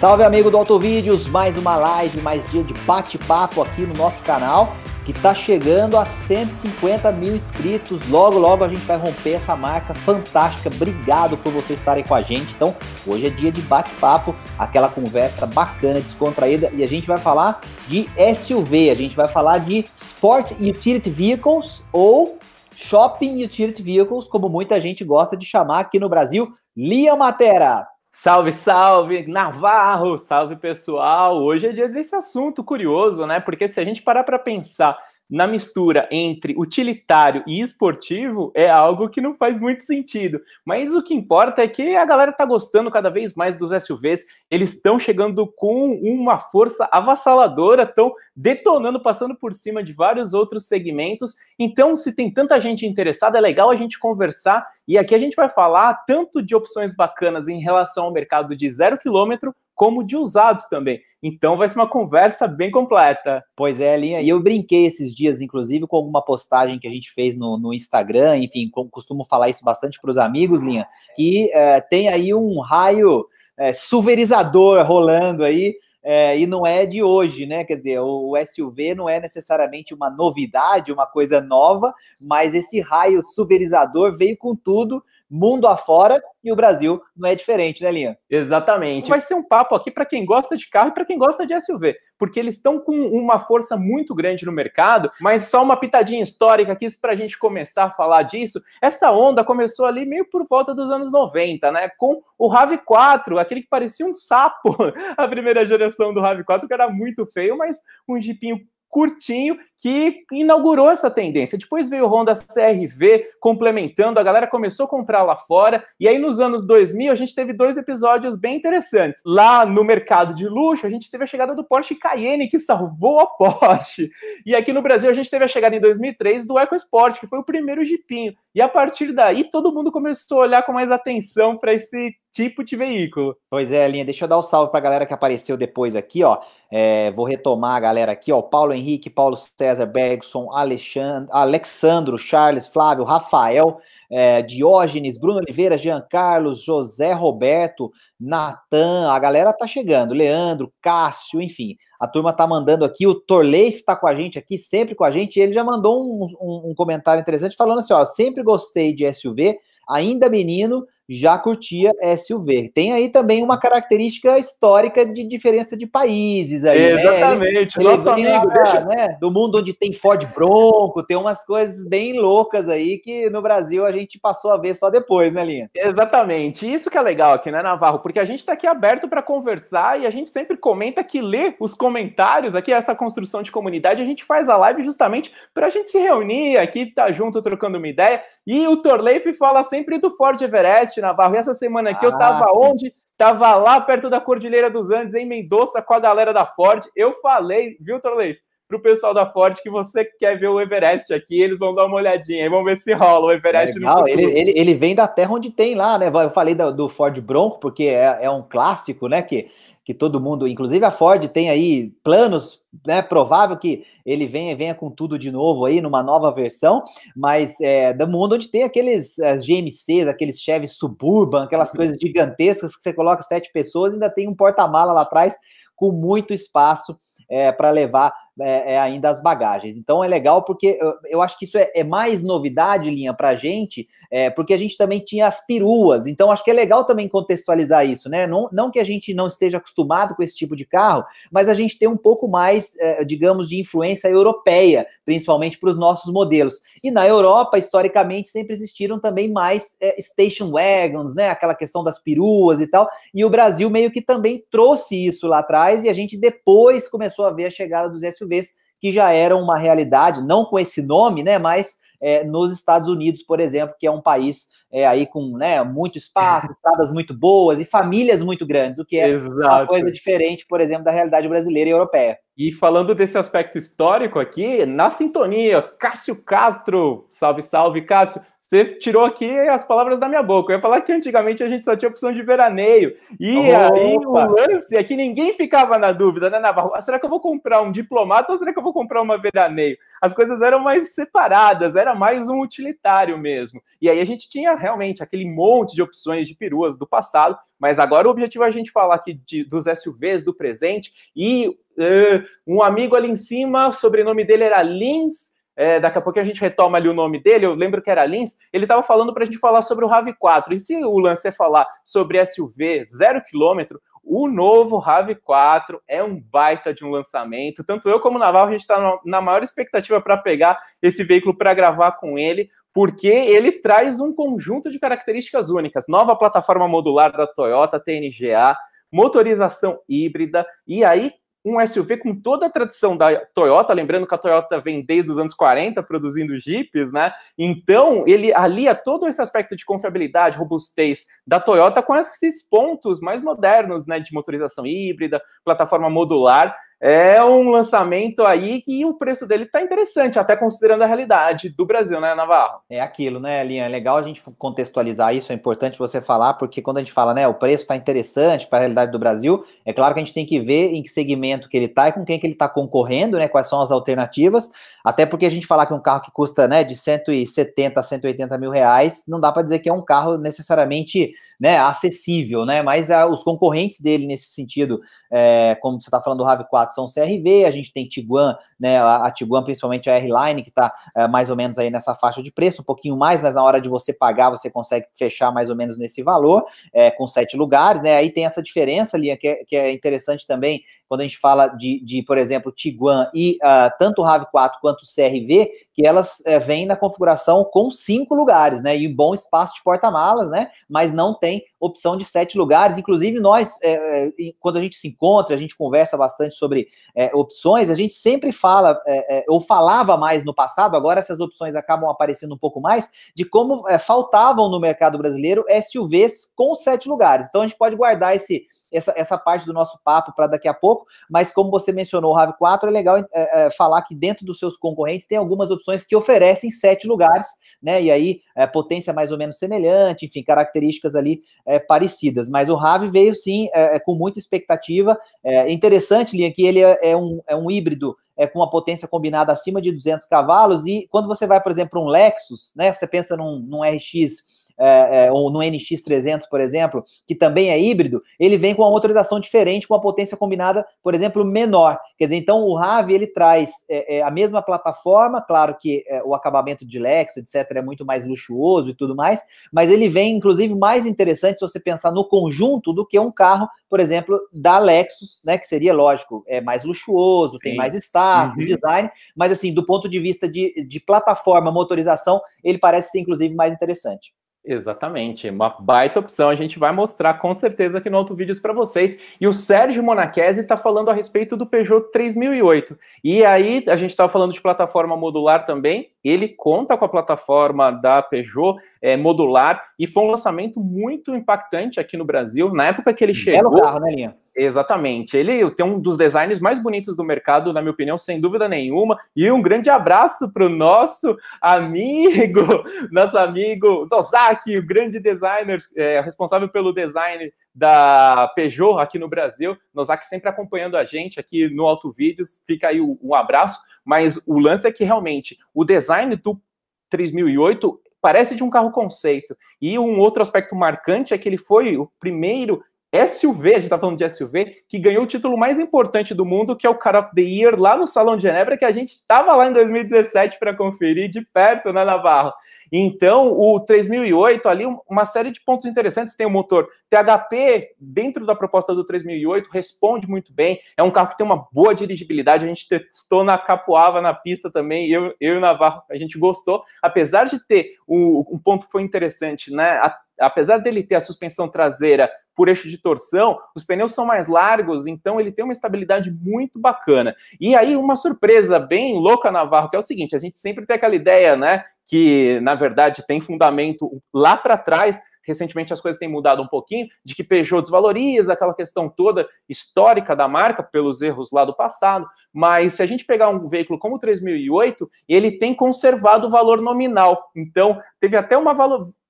Salve amigo do Autovídeos, mais uma live, mais dia de bate-papo aqui no nosso canal, que está chegando a 150 mil inscritos. Logo, logo a gente vai romper essa marca fantástica. Obrigado por vocês estarem com a gente. Então, hoje é dia de bate-papo, aquela conversa bacana, descontraída, e a gente vai falar de SUV, a gente vai falar de Sport Utility Vehicles ou Shopping Utility Vehicles, como muita gente gosta de chamar aqui no Brasil. Lia Matera, Salve, salve, Navarro! Salve, pessoal! Hoje é dia desse assunto curioso, né? Porque se a gente parar para pensar na mistura entre utilitário e esportivo é algo que não faz muito sentido. Mas o que importa é que a galera está gostando cada vez mais dos SUVs, eles estão chegando com uma força avassaladora, estão detonando, passando por cima de vários outros segmentos. Então, se tem tanta gente interessada, é legal a gente conversar. E aqui a gente vai falar tanto de opções bacanas em relação ao mercado de zero quilômetro, como de usados também. Então vai ser uma conversa bem completa. Pois é, Linha. E eu brinquei esses dias, inclusive, com alguma postagem que a gente fez no, no Instagram, enfim, costumo falar isso bastante para os amigos, Linha, que é, tem aí um raio é, suverizador rolando aí. É, e não é de hoje, né? Quer dizer, o, SUV não é necessariamente uma novidade, uma coisa nova, mas esse raio suverizador veio com tudo mundo afora, e o Brasil não é diferente, né, Linha? Exatamente. Vai ser um papo aqui para quem gosta de carro e para quem gosta de SUV, porque eles estão com uma força muito grande no mercado, mas só uma pitadinha histórica aqui para a gente começar a falar disso. Essa onda começou ali meio por volta dos anos 90, né, com o RAV4, aquele que parecia um sapo, a primeira geração do RAV4, que era muito feio, mas um jipinho curtinho que inaugurou essa tendência. Depois veio o Honda CRV complementando, a galera começou a comprar lá fora, e aí nos anos 2000 a gente teve dois episódios bem interessantes. Lá no mercado de luxo, a gente teve a chegada do Porsche Cayenne, que salvou a Porsche. E aqui no Brasil a gente teve a chegada em 2003 do EcoSport, que foi o primeiro jipinho. E a partir daí todo mundo começou a olhar com mais atenção para esse tipo de veículo. Pois é, Linha, deixa eu dar o um salve para a galera que apareceu depois aqui, ó. É, vou retomar a galera aqui, ó. Paulo Henrique, Paulo César Bergson, Alexandre, Alexandro, Charles, Flávio, Rafael, é, Diógenes, Bruno Oliveira, Jean Carlos, José Roberto, Natan, a galera tá chegando, Leandro, Cássio, enfim, a turma tá mandando aqui, o Torleif tá com a gente aqui, sempre com a gente, ele já mandou um, um, um comentário interessante falando assim, ó, sempre gostei de SUV, ainda menino, já curtia SUV. Tem aí também uma característica histórica de diferença de países aí, né? Exatamente. Né? Nosso amigo, lá, deixa... né? Do mundo onde tem Ford Bronco, tem umas coisas bem loucas aí que no Brasil a gente passou a ver só depois, né, Linha? Exatamente. Isso que é legal aqui, né, Navarro? Porque a gente está aqui aberto para conversar e a gente sempre comenta que lê os comentários aqui, essa construção de comunidade, a gente faz a live justamente para a gente se reunir aqui, tá junto, trocando uma ideia. E o Torleif fala sempre do Ford Everest, Navarro. E essa semana aqui ah, eu tava onde? Tava lá perto da Cordilheira dos Andes, em Mendoza, com a galera da Ford. Eu falei, viu, Torleif? Pro pessoal da Ford que você quer ver o Everest aqui, eles vão dar uma olhadinha, aí vamos ver se rola o Everest Legal. no ele, ele, ele vem da terra onde tem lá, né? Eu falei do, do Ford Bronco, porque é, é um clássico, né? Que que todo mundo, inclusive a Ford tem aí planos, né? Provável que ele venha, venha com tudo de novo aí, numa nova versão, mas é, do mundo onde tem aqueles uh, GMCs, aqueles Chevy Suburban, aquelas coisas gigantescas que você coloca sete pessoas ainda tem um porta-mala lá atrás com muito espaço é, para levar é, é, ainda as bagagens. Então é legal porque eu, eu acho que isso é, é mais novidade, linha, para a gente, é, porque a gente também tinha as peruas. Então acho que é legal também contextualizar isso, né? Não, não que a gente não esteja acostumado com esse tipo de carro, mas a gente tem um pouco mais, é, digamos, de influência europeia, principalmente para os nossos modelos. E na Europa, historicamente, sempre existiram também mais é, station wagons, né? Aquela questão das peruas e tal. E o Brasil meio que também trouxe isso lá atrás e a gente depois começou a ver a chegada dos SUVs SUVs que já eram uma realidade, não com esse nome, né, mas é, nos Estados Unidos, por exemplo, que é um país é, aí com né, muito espaço, estradas muito boas e famílias muito grandes, o que é Exato. uma coisa diferente, por exemplo, da realidade brasileira e europeia. E falando desse aspecto histórico aqui, na sintonia, Cássio Castro, salve, salve, Cássio, você tirou aqui as palavras da minha boca. Eu ia falar que antigamente a gente só tinha opção de veraneio. E Opa. aí o lance é que ninguém ficava na dúvida, né, Navarro? Ah, será que eu vou comprar um diplomata ou será que eu vou comprar uma veraneio? As coisas eram mais separadas, era mais um utilitário mesmo. E aí a gente tinha realmente aquele monte de opções de peruas do passado, mas agora o objetivo é a gente falar aqui de, dos SUVs do presente e uh, um amigo ali em cima, o sobrenome dele era Lins é, daqui a pouco a gente retoma ali o nome dele, eu lembro que era Lins, ele estava falando para a gente falar sobre o RAV4. E se o lance é falar sobre SUV zero quilômetro, o novo RAV4 é um baita de um lançamento. Tanto eu como o Naval, a gente está na maior expectativa para pegar esse veículo para gravar com ele, porque ele traz um conjunto de características únicas. Nova plataforma modular da Toyota TNGA, motorização híbrida, e aí um SUV com toda a tradição da Toyota, lembrando que a Toyota vem desde os anos 40 produzindo Jeeps, né? Então, ele alia todo esse aspecto de confiabilidade, robustez da Toyota com esses pontos mais modernos, né, de motorização híbrida, plataforma modular, é um lançamento aí que o preço dele está interessante, até considerando a realidade do Brasil, né, Navarro? É aquilo, né, Linha? É legal a gente contextualizar isso, é importante você falar, porque quando a gente fala, né, o preço está interessante para a realidade do Brasil, é claro que a gente tem que ver em que segmento que ele está e com quem que ele está concorrendo, né, quais são as alternativas, até porque a gente falar que um carro que custa, né, de 170 a 180 mil reais, não dá para dizer que é um carro necessariamente, né, acessível, né, mas a, os concorrentes dele nesse sentido, é, como você está falando do RAV4, são CRV, a gente tem Tiguan, né, a, Tiguan, principalmente a R-Line, que está é, mais ou menos aí nessa faixa de preço, um pouquinho mais, mas na hora de você pagar, você consegue fechar mais ou menos nesse valor, é, com sete lugares, né, aí tem essa diferença ali, que é, que é interessante também, quando a gente fala de, de por exemplo, Tiguan e uh, tanto o RAV4 quanto o CRV, que elas é, vêm na configuração com cinco lugares, né? E bom espaço de porta-malas, né? Mas não tem opção de sete lugares. Inclusive, nós, é, quando a gente se encontra, a gente conversa bastante sobre é, opções, a gente sempre fala, é, é, ou falava mais no passado, agora essas opções acabam aparecendo um pouco mais, de como faltavam no mercado brasileiro SUVs com sete lugares. Então a gente pode guardar esse essa, essa parte do nosso papo para daqui a pouco, mas como você mencionou o RAV4, é legal é, é, falar que dentro dos seus concorrentes tem algumas opções que oferecem sete lugares, né? E aí, é, potência mais ou menos semelhante, enfim, características ali é, parecidas. Mas o RAV veio sim é, é, com muita expectativa. É interessante, Linha, que ele é, um, é um híbrido é, com uma potência combinada acima de 200 cavalos, e quando você vai, por exemplo, um Lexus, né? Você pensa num, num RX é, é, ou no NX300, por exemplo, que também é híbrido, ele vem com uma motorização diferente, com uma potência combinada, por exemplo, menor. Quer dizer, então o RAV ele traz é, é a mesma plataforma, claro que é, o acabamento de Lexus, etc., é muito mais luxuoso e tudo mais, mas ele vem, inclusive, mais interessante se você pensar no conjunto do que um carro, por exemplo, da Lexus, né? Que seria, lógico, é mais luxuoso, Sim. tem mais status, uhum. design, mas assim, do ponto de vista de, de plataforma, motorização, ele parece ser, inclusive, mais interessante. Exatamente, uma baita opção. A gente vai mostrar com certeza aqui no Auto Vídeos para vocês. E o Sérgio Monachese está falando a respeito do Peugeot 3008. E aí, a gente estava falando de plataforma modular também. Ele conta com a plataforma da Peugeot é, modular e foi um lançamento muito impactante aqui no Brasil. Na época que ele chegou. Belo carro, né, Linha? Exatamente. Ele tem um dos designs mais bonitos do mercado, na minha opinião, sem dúvida nenhuma. E um grande abraço para o nosso amigo, nosso amigo Dozaki, o grande designer, é, responsável pelo design da Peugeot aqui no Brasil. Nozaki sempre acompanhando a gente aqui no Auto Vídeos. Fica aí um abraço. Mas o lance é que realmente o design do 3008 parece de um carro conceito. E um outro aspecto marcante é que ele foi o primeiro SUV, a gente está falando de SUV, que ganhou o título mais importante do mundo, que é o Car of the Year, lá no Salão de Genebra, que a gente estava lá em 2017 para conferir de perto, né, Navarro? Então, o 3008 ali, uma série de pontos interessantes, tem o motor THP dentro da proposta do 3008, responde muito bem, é um carro que tem uma boa dirigibilidade, a gente testou na Capoava, na pista também, eu, eu e o Navarro, a gente gostou, apesar de ter um, um ponto que foi interessante, né, a, apesar dele ter a suspensão traseira por eixo de torção, os pneus são mais largos, então ele tem uma estabilidade muito bacana. E aí, uma surpresa bem louca, Navarro, que é o seguinte: a gente sempre tem aquela ideia, né? Que na verdade tem fundamento lá para trás recentemente as coisas têm mudado um pouquinho, de que Peugeot desvaloriza aquela questão toda histórica da marca pelos erros lá do passado, mas se a gente pegar um veículo como o 3008, ele tem conservado o valor nominal. Então, teve até uma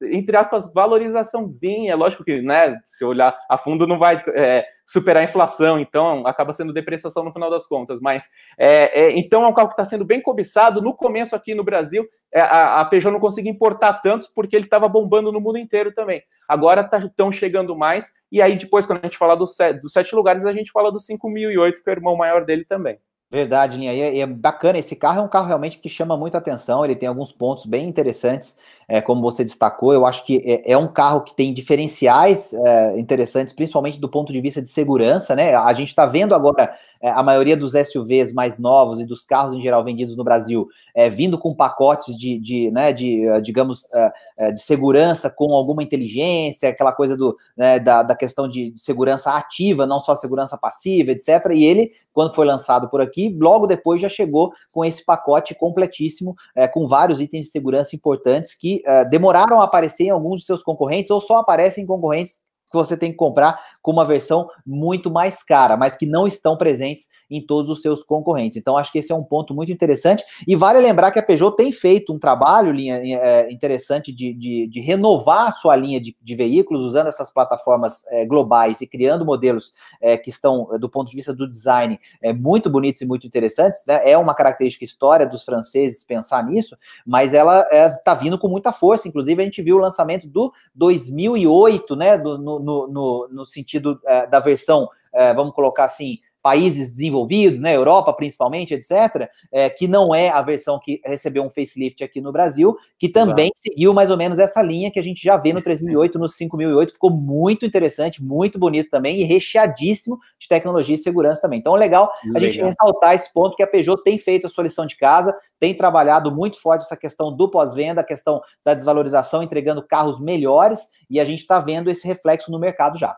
entre aspas, valorizaçãozinha. Lógico que, né, se olhar a fundo, não vai é, superar a inflação, então acaba sendo depreciação no final das contas. Mas é, é, então é um carro que está sendo bem cobiçado. No começo, aqui no Brasil, é, a, a Peugeot não conseguia importar tantos porque ele estava bombando no mundo inteiro também. Agora estão tá, chegando mais, e aí depois, quando a gente fala dos sete, dos sete lugares, a gente fala do 5008, que é o irmão maior dele também. Verdade, Linha. E é, é, bacana. Esse carro é um carro realmente que chama muita atenção. Ele tem alguns pontos bem interessantes, é, como você destacou. Eu acho que é, é um carro que tem diferenciais é, interessantes, principalmente do ponto de vista de segurança, né? A gente está vendo agora é, a maioria dos SUVs mais novos e dos carros em geral vendidos no Brasil é, vindo com pacotes de, de, né, de digamos, de segurança com alguma inteligência, aquela coisa do, né, da, da questão de segurança ativa, não só segurança passiva, etc. E ele, quando foi lançado por aqui aqui, logo depois já chegou com esse pacote completíssimo, é, com vários itens de segurança importantes que é, demoraram a aparecer em alguns de seus concorrentes ou só aparecem em concorrentes que você tem que comprar com uma versão muito mais cara, mas que não estão presentes em todos os seus concorrentes. Então, acho que esse é um ponto muito interessante. E vale lembrar que a Peugeot tem feito um trabalho linha, é, interessante de, de, de, renovar a sua linha de, de veículos, usando essas plataformas é, globais e criando modelos é, que estão, do ponto de vista do design, é, muito bonitos e muito interessantes. Né? É uma característica história dos franceses pensar nisso, mas ela está vindo com muita força. Inclusive, a gente viu o lançamento do 2008, né? Do, no, no, no, no sentido da versão, vamos colocar assim, países desenvolvidos, né, Europa principalmente, etc., é, que não é a versão que recebeu um facelift aqui no Brasil, que também Exato. seguiu mais ou menos essa linha que a gente já vê no 3008, no 5008, ficou muito interessante, muito bonito também e recheadíssimo de tecnologia e segurança também. Então, legal, legal. a gente ressaltar esse ponto que a Peugeot tem feito a sua lição de casa, tem trabalhado muito forte essa questão do pós-venda, a questão da desvalorização, entregando carros melhores, e a gente está vendo esse reflexo no mercado já.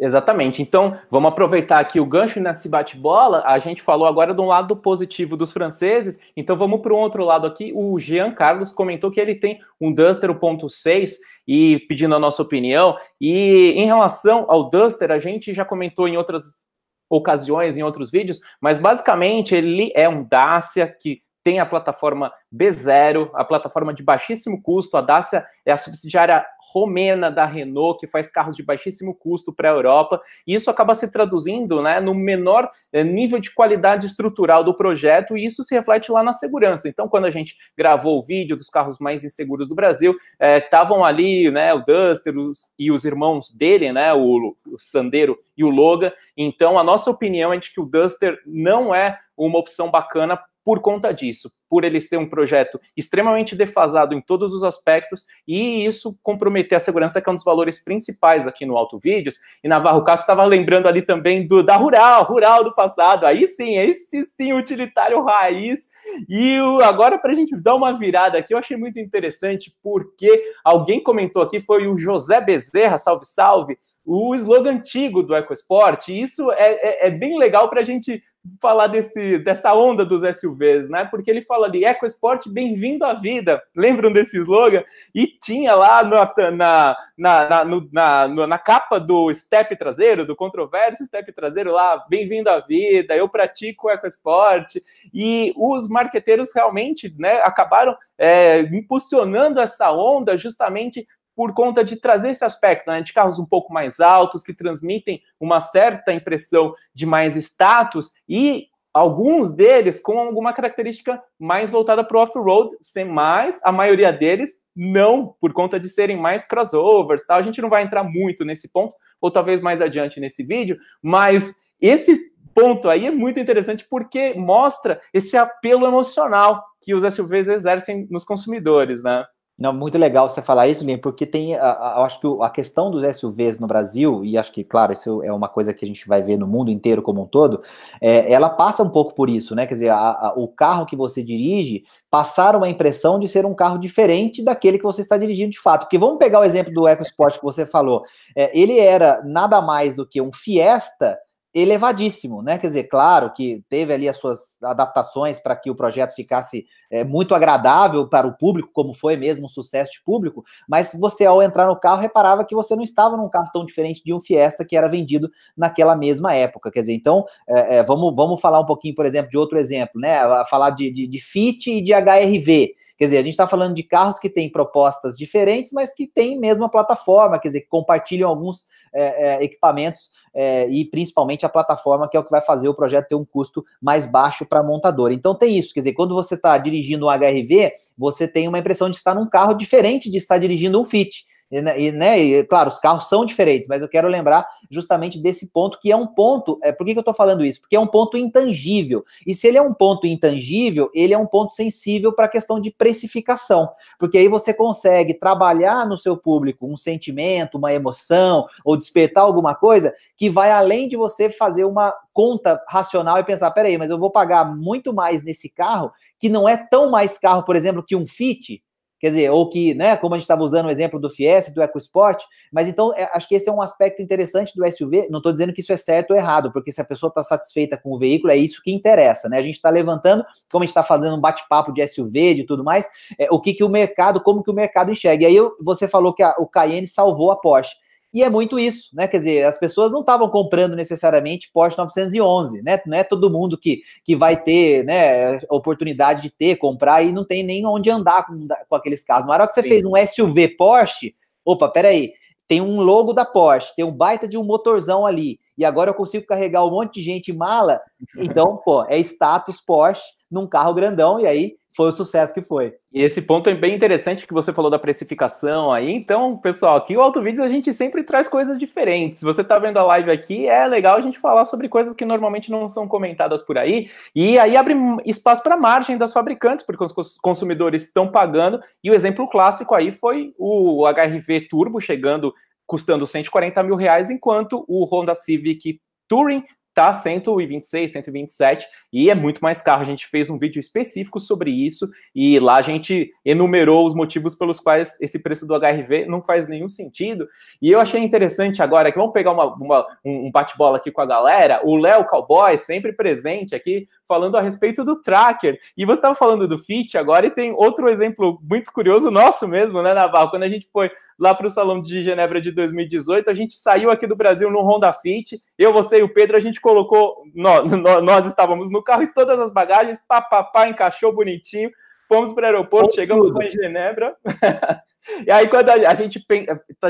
Exatamente. Então, vamos aproveitar aqui o gancho nesse bate-bola. A gente falou agora de um lado positivo dos franceses, então vamos para o outro lado aqui. O Jean Carlos comentou que ele tem um Duster 1.6 e pedindo a nossa opinião. E em relação ao Duster, a gente já comentou em outras ocasiões, em outros vídeos, mas basicamente ele é um Dacia que tem a plataforma B0, a plataforma de baixíssimo custo. A Dacia é a subsidiária romena da Renault, que faz carros de baixíssimo custo para a Europa, e isso acaba se traduzindo né, no menor eh, nível de qualidade estrutural do projeto, e isso se reflete lá na segurança. Então, quando a gente gravou o vídeo dos carros mais inseguros do Brasil, estavam eh, ali né, o Duster os, e os irmãos dele, né, o, o Sandero e o Logan. Então, a nossa opinião é de que o Duster não é uma opção bacana por conta disso, por ele ser um projeto extremamente defasado em todos os aspectos e isso comprometer a segurança, que é um dos valores principais aqui no Auto Vídeos. E Navarro Castro estava lembrando ali também do da Rural, Rural do passado. Aí sim, esse sim, utilitário raiz. E o, agora, para a gente dar uma virada aqui, eu achei muito interessante, porque alguém comentou aqui, foi o José Bezerra, salve, salve, o slogan antigo do EcoSport. E isso é, é, é bem legal para a gente falar desse, dessa onda dos SUVs, né? Porque ele fala ali, EcoSport, bem-vindo à vida. Lembram desse slogan? E tinha lá na, na, na, na, na, capa do step traseiro, do controverso step traseiro lá, bem-vindo à vida, eu pratico EcoSport. E os marqueteiros realmente né, acabaram é, impulsionando essa onda justamente por conta de trazer esse aspecto né, de carros um pouco mais altos, que transmitem uma certa impressão de mais status e alguns deles com alguma característica mais voltada para o off-road, sem mais, a maioria deles não, por conta de serem mais crossovers, tá? A gente não vai entrar muito nesse ponto, ou talvez mais adiante nesse vídeo, mas esse ponto aí é muito interessante porque mostra esse apelo emocional que os SUVs exercem nos consumidores, né? Não, muito legal você falar isso, Linha, porque tem, a, a, eu acho que a questão dos SUVs no Brasil, e acho que, claro, isso é uma coisa que a gente vai ver no mundo inteiro como um todo, é, ela passa um pouco por isso, né? Quer dizer, a, o carro que você dirige passar uma impressão de ser um carro diferente daquele que você está dirigindo de fato. Porque vamos pegar o exemplo do EcoSport que você falou. É, ele era nada mais do que um Fiesta elevadíssimo, né? Quer dizer, claro que teve ali as suas adaptações para que o projeto ficasse é, muito agradável para o público, como foi mesmo um sucesso de público, mas você, ao entrar no carro, reparava que você não estava num carro tão diferente de um Fiesta que era vendido naquela mesma época. Quer dizer, então, é, é, vamos, vamos falar um pouquinho, por exemplo, de outro exemplo, né? Falar de, de, de Fit e de HRV. Quer dizer, a gente está falando de carros que têm propostas diferentes, mas que têm mesma plataforma, quer dizer, que compartilham alguns é, é, equipamentos é, e principalmente a plataforma, que é o que vai fazer o projeto ter um custo mais baixo para a montadora. Então tem isso, quer dizer, quando você está dirigindo um HRV, você tem uma impressão de estar num carro diferente de estar dirigindo um Fit. E, né, e, né, e, claro, os carros são diferentes, mas eu quero lembrar justamente desse ponto, que é um ponto. É, por que, que eu estou falando isso? Porque é um ponto intangível. E se ele é um ponto intangível, ele é um ponto sensível para a questão de precificação. Porque aí você consegue trabalhar no seu público um sentimento, uma emoção, ou despertar alguma coisa que vai além de você fazer uma conta racional e pensar: peraí, mas eu vou pagar muito mais nesse carro, que não é tão mais carro, por exemplo, que um Fit Quer dizer, ou que, né, como a gente estava usando o exemplo do Fiesta, do EcoSport, mas então é, acho que esse é um aspecto interessante do SUV. Não estou dizendo que isso é certo ou errado, porque se a pessoa está satisfeita com o veículo, é isso que interessa, né? A gente está levantando, como a gente está fazendo um bate-papo de SUV, de tudo mais, é, o que, que o mercado, como que o mercado enxerga. E aí você falou que a, o Cayenne salvou a Porsche. E é muito isso, né? Quer dizer, as pessoas não estavam comprando necessariamente Porsche 911, né? Não é todo mundo que, que vai ter, né, oportunidade de ter, comprar e não tem nem onde andar com, com aqueles carros. Na hora que você Sim. fez um SUV Porsche, opa, peraí, tem um logo da Porsche, tem um baita de um motorzão ali, e agora eu consigo carregar um monte de gente em mala, então, pô, é status Porsche num carro grandão, e aí foi o sucesso que foi. E esse ponto é bem interessante que você falou da precificação aí. Então, pessoal, aqui o Auto Vídeos a gente sempre traz coisas diferentes. Você está vendo a live aqui, é legal a gente falar sobre coisas que normalmente não são comentadas por aí. E aí abre espaço para margem das fabricantes, porque os consumidores estão pagando. E o exemplo clássico aí foi o HRV Turbo chegando custando 140 mil reais, enquanto o Honda Civic Touring tá 126, 127 e é muito mais caro. A gente fez um vídeo específico sobre isso e lá a gente enumerou os motivos pelos quais esse preço do HRV não faz nenhum sentido. E eu achei interessante agora que vamos pegar uma, uma um bate-bola aqui com a galera. O Léo Cowboy, sempre presente aqui, falando a respeito do tracker. E você estava falando do Fit agora e tem outro exemplo muito curioso nosso mesmo, né, Naval? Quando a gente foi lá para o Salão de Genebra de 2018. A gente saiu aqui do Brasil no Honda Fit. Eu, você e o Pedro, a gente colocou. Nós, nós estávamos no carro e todas as bagagens, papapá, encaixou bonitinho. Fomos para o aeroporto, chegamos lá em Genebra. E aí, quando a, gente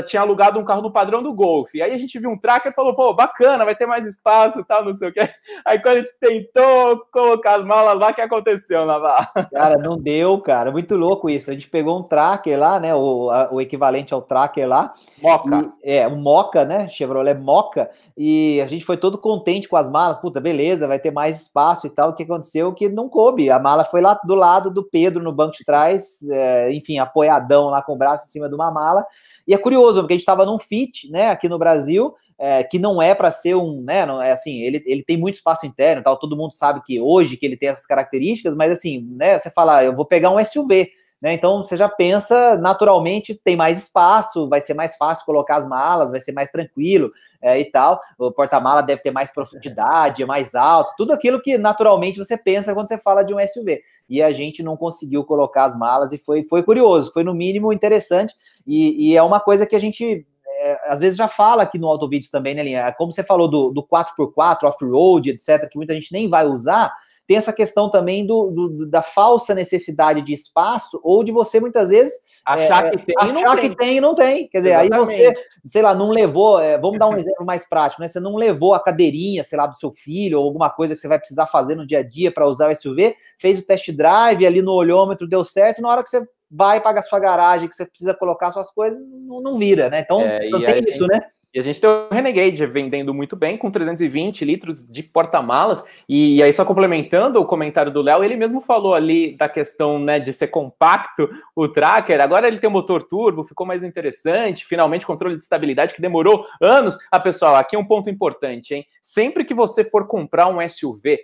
tinha alugado um carro no padrão do Golf, aí a gente viu um tracker e falou, pô, bacana, vai ter mais espaço tal, não sei o quê. Aí quando a gente tentou colocar as malas lá, o que aconteceu, Navarro? Cara, não deu, cara. Muito louco isso. A gente pegou um tracker lá, né? O, a, o equivalente ao tracker lá. Moca. E, é, um Moca, né? Chevrolet Moca. E a gente foi todo contente com as malas. Puta, beleza, vai ter mais espaço e tal. O que aconteceu? Que não coube. A mala foi lá do lado do Pedro, no banco de trás, é, enfim, apoiadão lá com o braço em cima de uma mala. E é curioso, porque a gente estava num fit, né, aqui no Brasil, é, que não é para ser um, né, não é assim, ele, ele tem muito espaço interno, tal, todo mundo sabe que hoje que ele tem essas características, mas assim, né, você fala, ah, eu vou pegar um SUV, né, então você já pensa naturalmente tem mais espaço, vai ser mais fácil colocar as malas, vai ser mais tranquilo é, e tal. O porta-mala deve ter mais profundidade, é mais alto, tudo aquilo que naturalmente você pensa quando você fala de um SUV e a gente não conseguiu colocar as malas e foi, foi curioso, foi no mínimo interessante e, e é uma coisa que a gente é, às vezes já fala aqui no Autovídeos também, né, Linha? Como você falou do, do 4x4, off-road, etc., que muita gente nem vai usar, tem essa questão também do, do, da falsa necessidade de espaço ou de você muitas vezes Achar é, que tem achar não que tem. e não tem. Quer dizer, Exatamente. aí você, sei lá, não levou. É, vamos dar um exemplo mais prático, né? Você não levou a cadeirinha, sei lá, do seu filho, ou alguma coisa que você vai precisar fazer no dia a dia para usar o SUV, fez o test drive ali no olhômetro, deu certo, e na hora que você vai pagar sua garagem, que você precisa colocar suas coisas, não, não vira, né? Então, é, tem isso, né? E a gente tem o Renegade vendendo muito bem, com 320 litros de porta-malas. E, aí, só complementando o comentário do Léo, ele mesmo falou ali da questão né, de ser compacto o tracker. Agora ele tem motor turbo, ficou mais interessante. Finalmente, controle de estabilidade que demorou anos. Ah, pessoal, aqui é um ponto importante, hein? Sempre que você for comprar um SUV,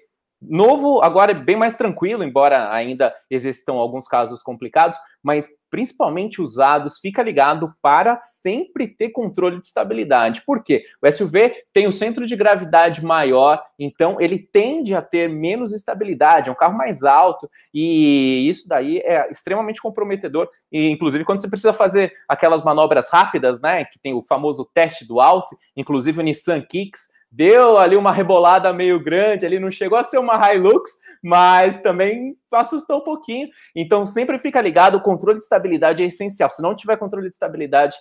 Novo agora é bem mais tranquilo, embora ainda existam alguns casos complicados, mas principalmente usados, fica ligado para sempre ter controle de estabilidade. Por quê? O SUV tem o centro de gravidade maior, então ele tende a ter menos estabilidade, é um carro mais alto, e isso daí é extremamente comprometedor, e inclusive quando você precisa fazer aquelas manobras rápidas, né, que tem o famoso teste do alce, inclusive o Nissan Kicks, deu ali uma rebolada meio grande, ali não chegou a ser uma Hilux, mas também assustou um pouquinho. Então sempre fica ligado, o controle de estabilidade é essencial. Se não tiver controle de estabilidade,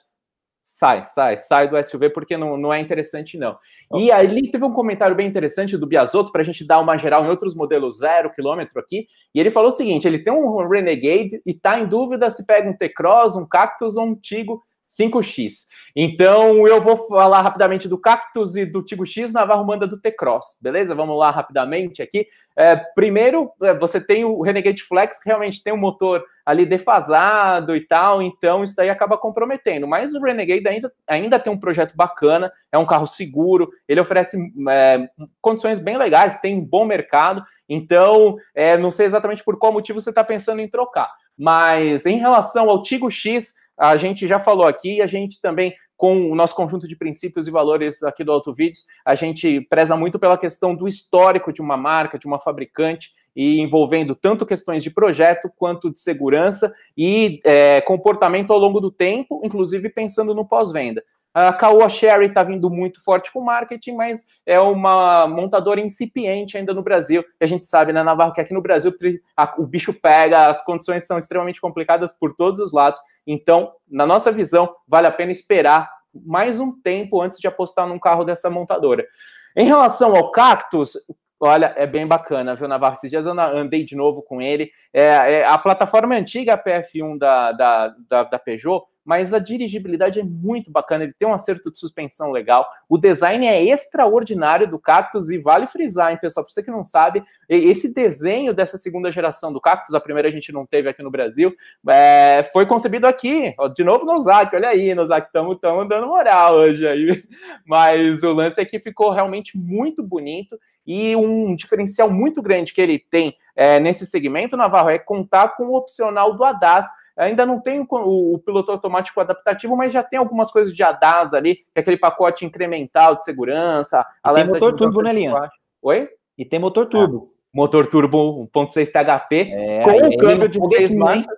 sai, sai, sai do SUV porque não, não é interessante não. E ali teve um comentário bem interessante do Biasotto para a gente dar uma geral em outros modelos zero quilômetro aqui, e ele falou o seguinte, ele tem um Renegade e está em dúvida se pega um T-Cross, um Cactus ou um Tigo, 5X. Então, eu vou falar rapidamente do Cactus e do Tigo X, Navarro manda do T-Cross, beleza? Vamos lá rapidamente aqui. É, primeiro, é, você tem o Renegade Flex, que realmente tem um motor ali defasado e tal, então isso daí acaba comprometendo. Mas o Renegade ainda, ainda tem um projeto bacana, é um carro seguro, ele oferece é, condições bem legais, tem um bom mercado, então é, não sei exatamente por qual motivo você está pensando em trocar. Mas em relação ao Tigo X, a gente já falou aqui, a gente também, com o nosso conjunto de princípios e valores aqui do Auto Vídeos, a gente preza muito pela questão do histórico de uma marca, de uma fabricante, e envolvendo tanto questões de projeto quanto de segurança e é, comportamento ao longo do tempo, inclusive pensando no pós-venda. A Caoa Sherry está vindo muito forte com marketing, mas é uma montadora incipiente ainda no Brasil. E a gente sabe, né, Navarro, que aqui no Brasil a, o bicho pega, as condições são extremamente complicadas por todos os lados. Então, na nossa visão, vale a pena esperar mais um tempo antes de apostar num carro dessa montadora. Em relação ao Cactus, olha, é bem bacana, viu, Navarro? Esses dias eu andei de novo com ele. É, é a plataforma antiga, a PF1 da, da, da, da Peugeot, mas a dirigibilidade é muito bacana, ele tem um acerto de suspensão legal, o design é extraordinário do Cactus e vale frisar, hein, pessoal, para você que não sabe, esse desenho dessa segunda geração do Cactus, a primeira a gente não teve aqui no Brasil, é, foi concebido aqui, ó, de novo no Zac, olha aí, no Zac, estamos dando moral hoje aí, mas o lance aqui ficou realmente muito bonito e um diferencial muito grande que ele tem é, nesse segmento, Navarro, é contar com o opcional do ADAS, Ainda não tem o, o, piloto automático adaptativo, mas já tem algumas coisas de ADAS ali, é aquele pacote incremental de segurança. E tem motor turbo, né, Linha? Oi? E tem motor turbo. É, motor turbo 1.6 THP, é, com o câmbio é um de 6 marchas.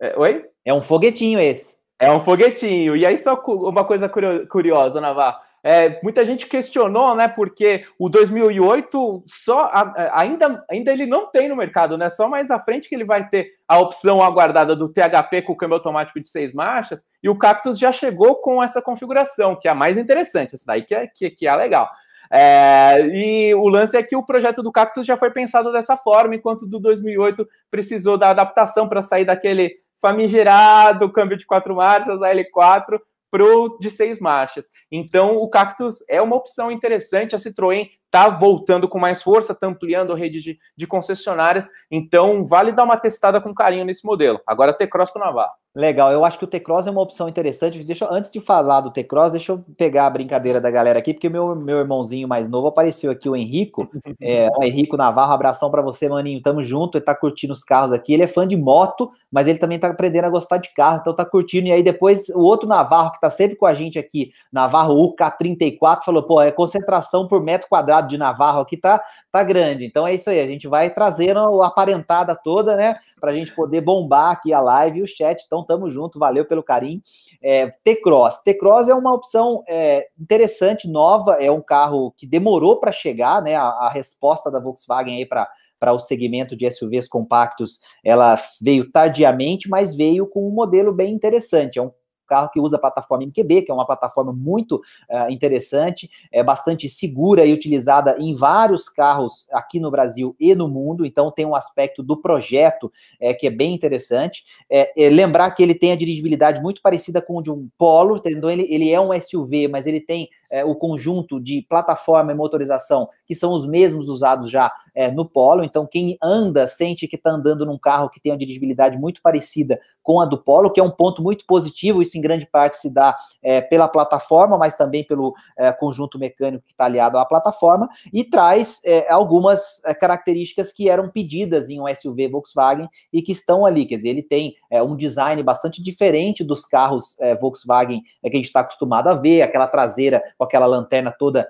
É, oi? É um foguetinho esse. É um foguetinho. E aí, só uma coisa curiosa, Navarro. É, muita gente questionou, né? Porque o 2008 só ainda, ainda ele não tem no mercado, né? Só mais à frente que ele vai ter a opção aguardada do THP com o câmbio automático de seis marchas. E o Cactus já chegou com essa configuração, que é a mais interessante, essa daí que é, que, que é legal. É, e o lance é que o projeto do Cactus já foi pensado dessa forma, enquanto do 2008 precisou da adaptação para sair daquele famigerado câmbio de quatro marchas, a L4, pro de seis marchas. Então, o Cactus é uma opção interessante. A Citroën está voltando com mais força, está ampliando a rede de, de, concessionárias. Então, vale dar uma testada com carinho nesse modelo. Agora, T-Cross com Navarro. Legal, eu acho que o T-Cross é uma opção interessante. Deixa, antes de falar do T-Cross, deixa eu pegar a brincadeira da galera aqui, porque meu, meu irmãozinho mais novo apareceu aqui, o Henrico. É, o Henrico Navarro, abração para você, maninho. Tamo junto, ele tá curtindo os carros aqui. Ele é fã de moto, mas ele também tá aprendendo a gostar de carro, então tá curtindo. E aí depois o outro Navarro, que tá sempre com a gente aqui, Navarro UK34, falou: pô, é concentração por metro quadrado de Navarro aqui, tá, tá grande. Então é isso aí, a gente vai trazendo a aparentada toda, né? para a gente poder bombar aqui a live e o chat. Então, tamo junto, valeu pelo carinho. É, T-Cross. T-Cross é uma opção é, interessante, nova, é um carro que demorou para chegar, né? A, a, resposta da Volkswagen aí para para o segmento de SUVs compactos, ela veio tardiamente, mas veio com um modelo bem interessante. É um carro que usa a plataforma MQB, que é uma plataforma muito uh, interessante, é bastante segura e utilizada em vários carros aqui no Brasil e no mundo, então tem um aspecto do projeto é, que é bem interessante. É, é, lembrar que ele tem a dirigibilidade muito parecida com o de um Polo, então ele, ele é um SUV, mas ele tem o conjunto de plataforma e motorização que são os mesmos usados já no Polo, então quem anda sente que está andando num carro que tem uma dirigibilidade muito parecida com a do Polo, que é um ponto muito positivo, isso em grande parte se dá é, pela plataforma, mas também pelo é, conjunto mecânico que está aliado à plataforma, e traz é, algumas é, características que eram pedidas em um SUV Volkswagen e que estão ali, quer dizer, ele tem é, um design bastante diferente dos carros é, Volkswagen que a gente está acostumado a ver, aquela traseira com aquela lanterna toda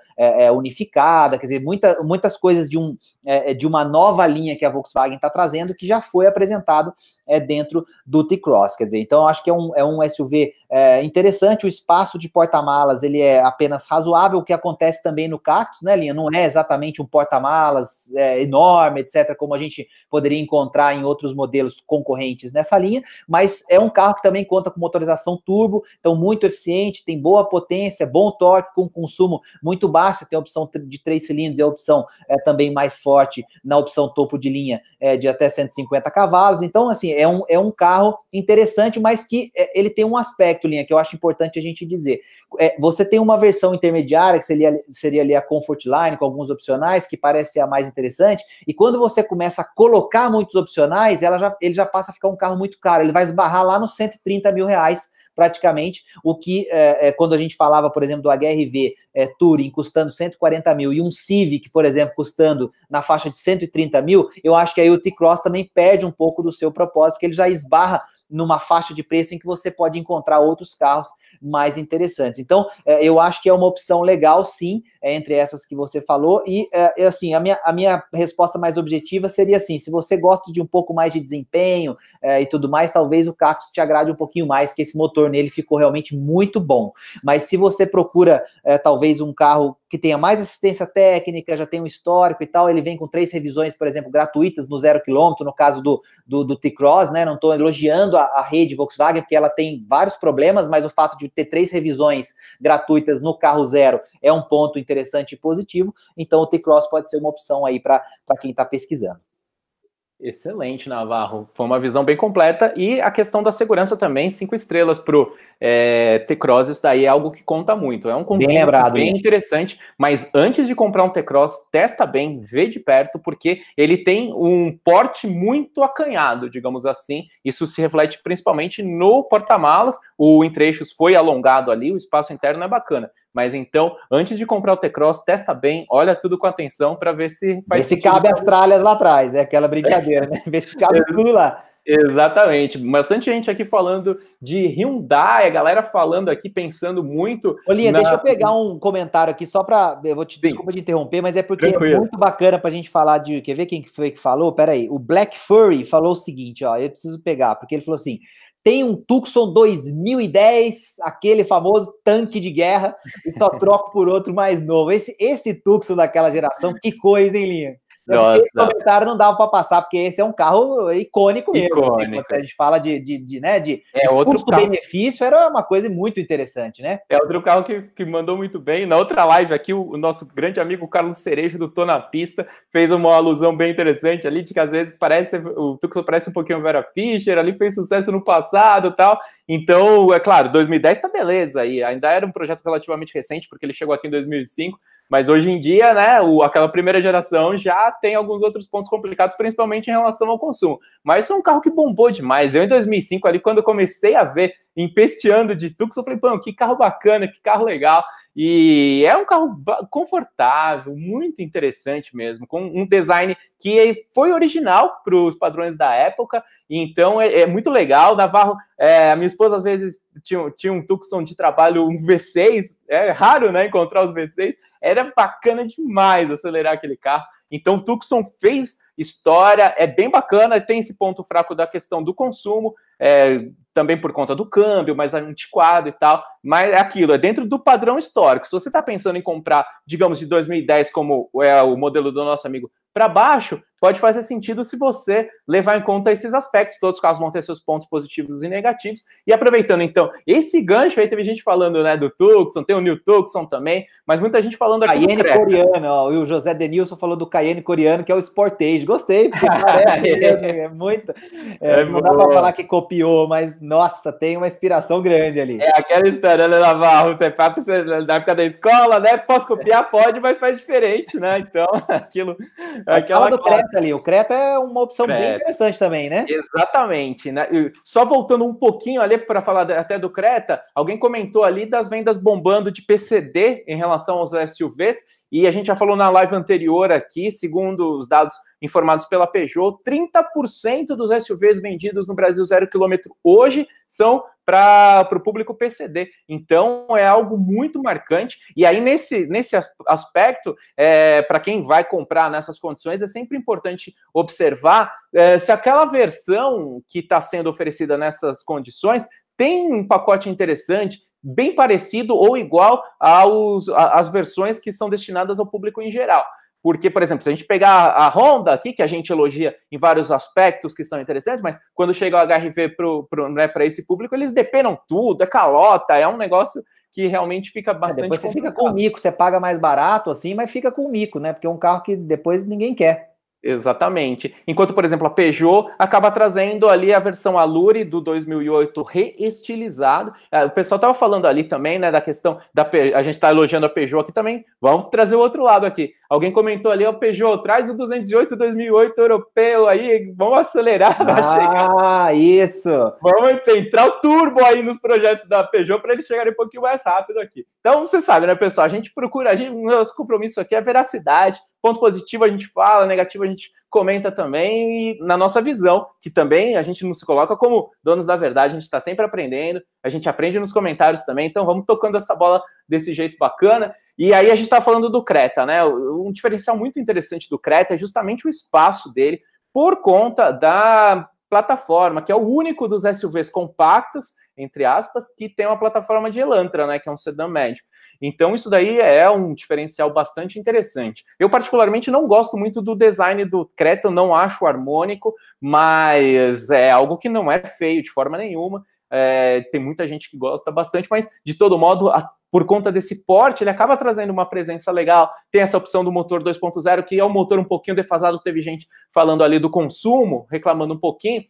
unificada, quer dizer, muita, muitas coisas de, um, de uma nova linha que a Volkswagen está trazendo que já foi apresentado dentro do T-Cross, quer dizer, então acho que é um, é um SUV é interessante, o espaço de porta-malas ele é apenas razoável, o que acontece também no Cactus, né, Linha? Não é exatamente um porta-malas é, enorme, etc., como a gente poderia encontrar em outros modelos concorrentes nessa linha, mas é um carro que também conta com motorização turbo, então muito eficiente, tem boa potência, bom torque, com consumo muito baixo, tem a opção de três cilindros e a opção é, também mais forte na opção topo de linha é, de até 150 cavalos. Então, assim, é um, é um carro interessante, mas que é, ele tem um aspecto linha, que eu acho importante a gente dizer. É, você tem uma versão intermediária, que seria, seria ali a Comfort Line, com alguns opcionais, que parece a mais interessante, e quando você começa a colocar muitos opcionais, ela já, ele já passa a ficar um carro muito caro, ele vai esbarrar lá nos 130 mil reais, praticamente, o que é, é, quando a gente falava, por exemplo, do HRV é, Touring custando 140 mil e um Civic, por exemplo, custando na faixa de 130 mil, eu acho que aí o T-Cross também perde um pouco do seu propósito, porque ele já esbarra numa faixa de preço em que você pode encontrar outros carros mais interessantes. Então, é, eu acho que é uma opção legal, sim, é, entre essas que você falou. E, é, assim, a minha, a minha resposta mais objetiva seria assim: se você gosta de um pouco mais de desempenho e tudo mais, talvez o Cactus te agrade um pouquinho mais, que esse motor nele ficou realmente muito bom. Mas se você procura, talvez, um carro que tenha mais assistência técnica, já tem um histórico e tal, ele vem com três revisões, por exemplo, gratuitas no zero quilômetro, no caso do, do, do T-Cross, né? Não estou elogiando a, a rede Volkswagen, porque ela tem vários problemas, mas o fato de ter três revisões gratuitas no carro zero é um ponto interessante e positivo. Então, o T-Cross pode ser uma opção aí para quem está pesquisando. Excelente, Navarro. Foi uma visão bem completa. E a questão da segurança também, cinco estrelas para o é, T-Cross, isso daí é algo que conta muito. É um conjunto bem, lembrado, bem interessante. Mas antes de comprar um T-Cross, testa bem, vê de perto, porque ele tem um porte muito acanhado, digamos assim. Isso se reflete principalmente no porta-malas. O entre-eixos foi alongado ali, o espaço interno é bacana. Mas então, antes de comprar o T-Cross, testa bem, olha tudo com atenção para ver se faz. Vê se cabe as tralhas lá atrás, é aquela brincadeira, né? Vê se cabe tudo lá. Exatamente. Bastante gente aqui falando de Hyundai, a galera falando aqui, pensando muito. Olinha, na... deixa eu pegar um comentário aqui só para. Eu vou te Sim. desculpa de interromper, mas é porque Tranquilo. é muito bacana para a gente falar de. Quer ver quem foi que falou? Pera aí. O Black Furry falou o seguinte, ó. Eu preciso pegar, porque ele falou assim: tem um Tucson 2010, aquele famoso tanque de guerra, e só troco por outro mais novo. Esse, esse Tucson daquela geração, que coisa, hein, Linha? Nossa. Esse comentário não dava para passar, porque esse é um carro icônico mesmo. Né? Icônico. Né? Quando a gente fala de, de, de né, de, é, de custo-benefício, era uma coisa muito interessante, né? É outro carro que, que mandou muito bem. Na outra live aqui, o, o nosso grande amigo Carlos Cerejo, do Tô na Pista, fez uma alusão bem interessante ali, de que às vezes parece, o Tucson parece um pouquinho Vera Fischer, ali fez sucesso no passado tal. Então, é claro, 2010 tá beleza, aí ainda era um projeto relativamente recente, porque ele chegou aqui em 2005, mas hoje em dia, né, o, aquela primeira geração já tem alguns outros pontos complicados, principalmente em relação ao consumo. Mas isso é um carro que bombou demais. Eu, em 2005, ali, quando comecei a ver empesteando de Tucson, eu falei, pô, que carro bacana, que carro legal. E é um carro confortável, muito interessante mesmo, com um design que foi original para os padrões da época, então é, é muito legal. Navarro, é, a minha esposa às vezes tinha, tinha um Tucson de trabalho, um V6, é raro né, encontrar os V6, era bacana demais acelerar aquele carro. Então, Tucson fez história, é bem bacana, tem esse ponto fraco da questão do consumo, é, também por conta do câmbio, mais antiquado e tal, mas é aquilo, é dentro do padrão histórico. Se você está pensando em comprar, digamos, de 2010, como é o modelo do nosso amigo para baixo, pode fazer sentido se você levar em conta esses aspectos. Todos os carros vão ter seus pontos positivos e negativos. E aproveitando, então, esse gancho aí, teve gente falando né, do Tucson, tem o New Tucson também, mas muita gente falando aqui Cayenne coreano, ó, e o José Denilson falou do Cayenne coreano, que é o Sportage. Gostei, porque parece é, é muito... É, é não dá para falar que copiou, mas, nossa, tem uma inspiração grande ali. É aquela história, né, Navarro? Tem papo da época da escola, né? Posso copiar? Pode, mas faz diferente, né? Então, aquilo Mas Aquela Creta ali, o Creta é uma opção Creta. bem interessante também, né? Exatamente, né? Só voltando um pouquinho ali para falar até do Creta, alguém comentou ali das vendas bombando de PCD em relação aos SUVs, e a gente já falou na live anterior aqui, segundo os dados informados pela Peugeot, 30% dos SUVs vendidos no Brasil zero quilômetro hoje são para o público PCD. Então é algo muito marcante. E aí, nesse, nesse aspecto, é, para quem vai comprar nessas condições, é sempre importante observar é, se aquela versão que está sendo oferecida nessas condições tem um pacote interessante, bem parecido ou igual aos, às versões que são destinadas ao público em geral. Porque, por exemplo, se a gente pegar a Honda aqui, que a gente elogia em vários aspectos que são interessantes, mas quando chega o HRV para né, esse público, eles depenam tudo, é calota, é um negócio que realmente fica bastante. É, depois você complicado. fica com o mico, você paga mais barato, assim, mas fica com o mico, né? Porque é um carro que depois ninguém quer. Exatamente. Enquanto, por exemplo, a Peugeot acaba trazendo ali a versão Allure do 2008 reestilizado. É, o pessoal estava falando ali também, né, da questão da a gente está elogiando a Peugeot aqui também. Vamos trazer o outro lado aqui. Alguém comentou ali, o Peugeot traz o 208 2008 europeu aí, vamos acelerar Ah, isso. Vamos entrar o turbo aí nos projetos da Peugeot para eles chegarem um pouquinho mais rápido aqui. Então, você sabe, né, pessoal? A gente procura, a gente, nosso compromisso aqui é veracidade Ponto positivo a gente fala, negativo a gente comenta também, e na nossa visão, que também a gente não se coloca como donos da verdade, a gente está sempre aprendendo, a gente aprende nos comentários também, então vamos tocando essa bola desse jeito bacana. E aí a gente está falando do Creta, né? Um diferencial muito interessante do Creta é justamente o espaço dele, por conta da plataforma, que é o único dos SUVs compactos, entre aspas, que tem uma plataforma de Elantra, né? Que é um sedã médio. Então, isso daí é um diferencial bastante interessante. Eu, particularmente, não gosto muito do design do Creta, não acho harmônico, mas é algo que não é feio de forma nenhuma. É, tem muita gente que gosta bastante, mas de todo modo, a, por conta desse porte, ele acaba trazendo uma presença legal. Tem essa opção do motor 2.0, que é um motor um pouquinho defasado. Teve gente falando ali do consumo, reclamando um pouquinho,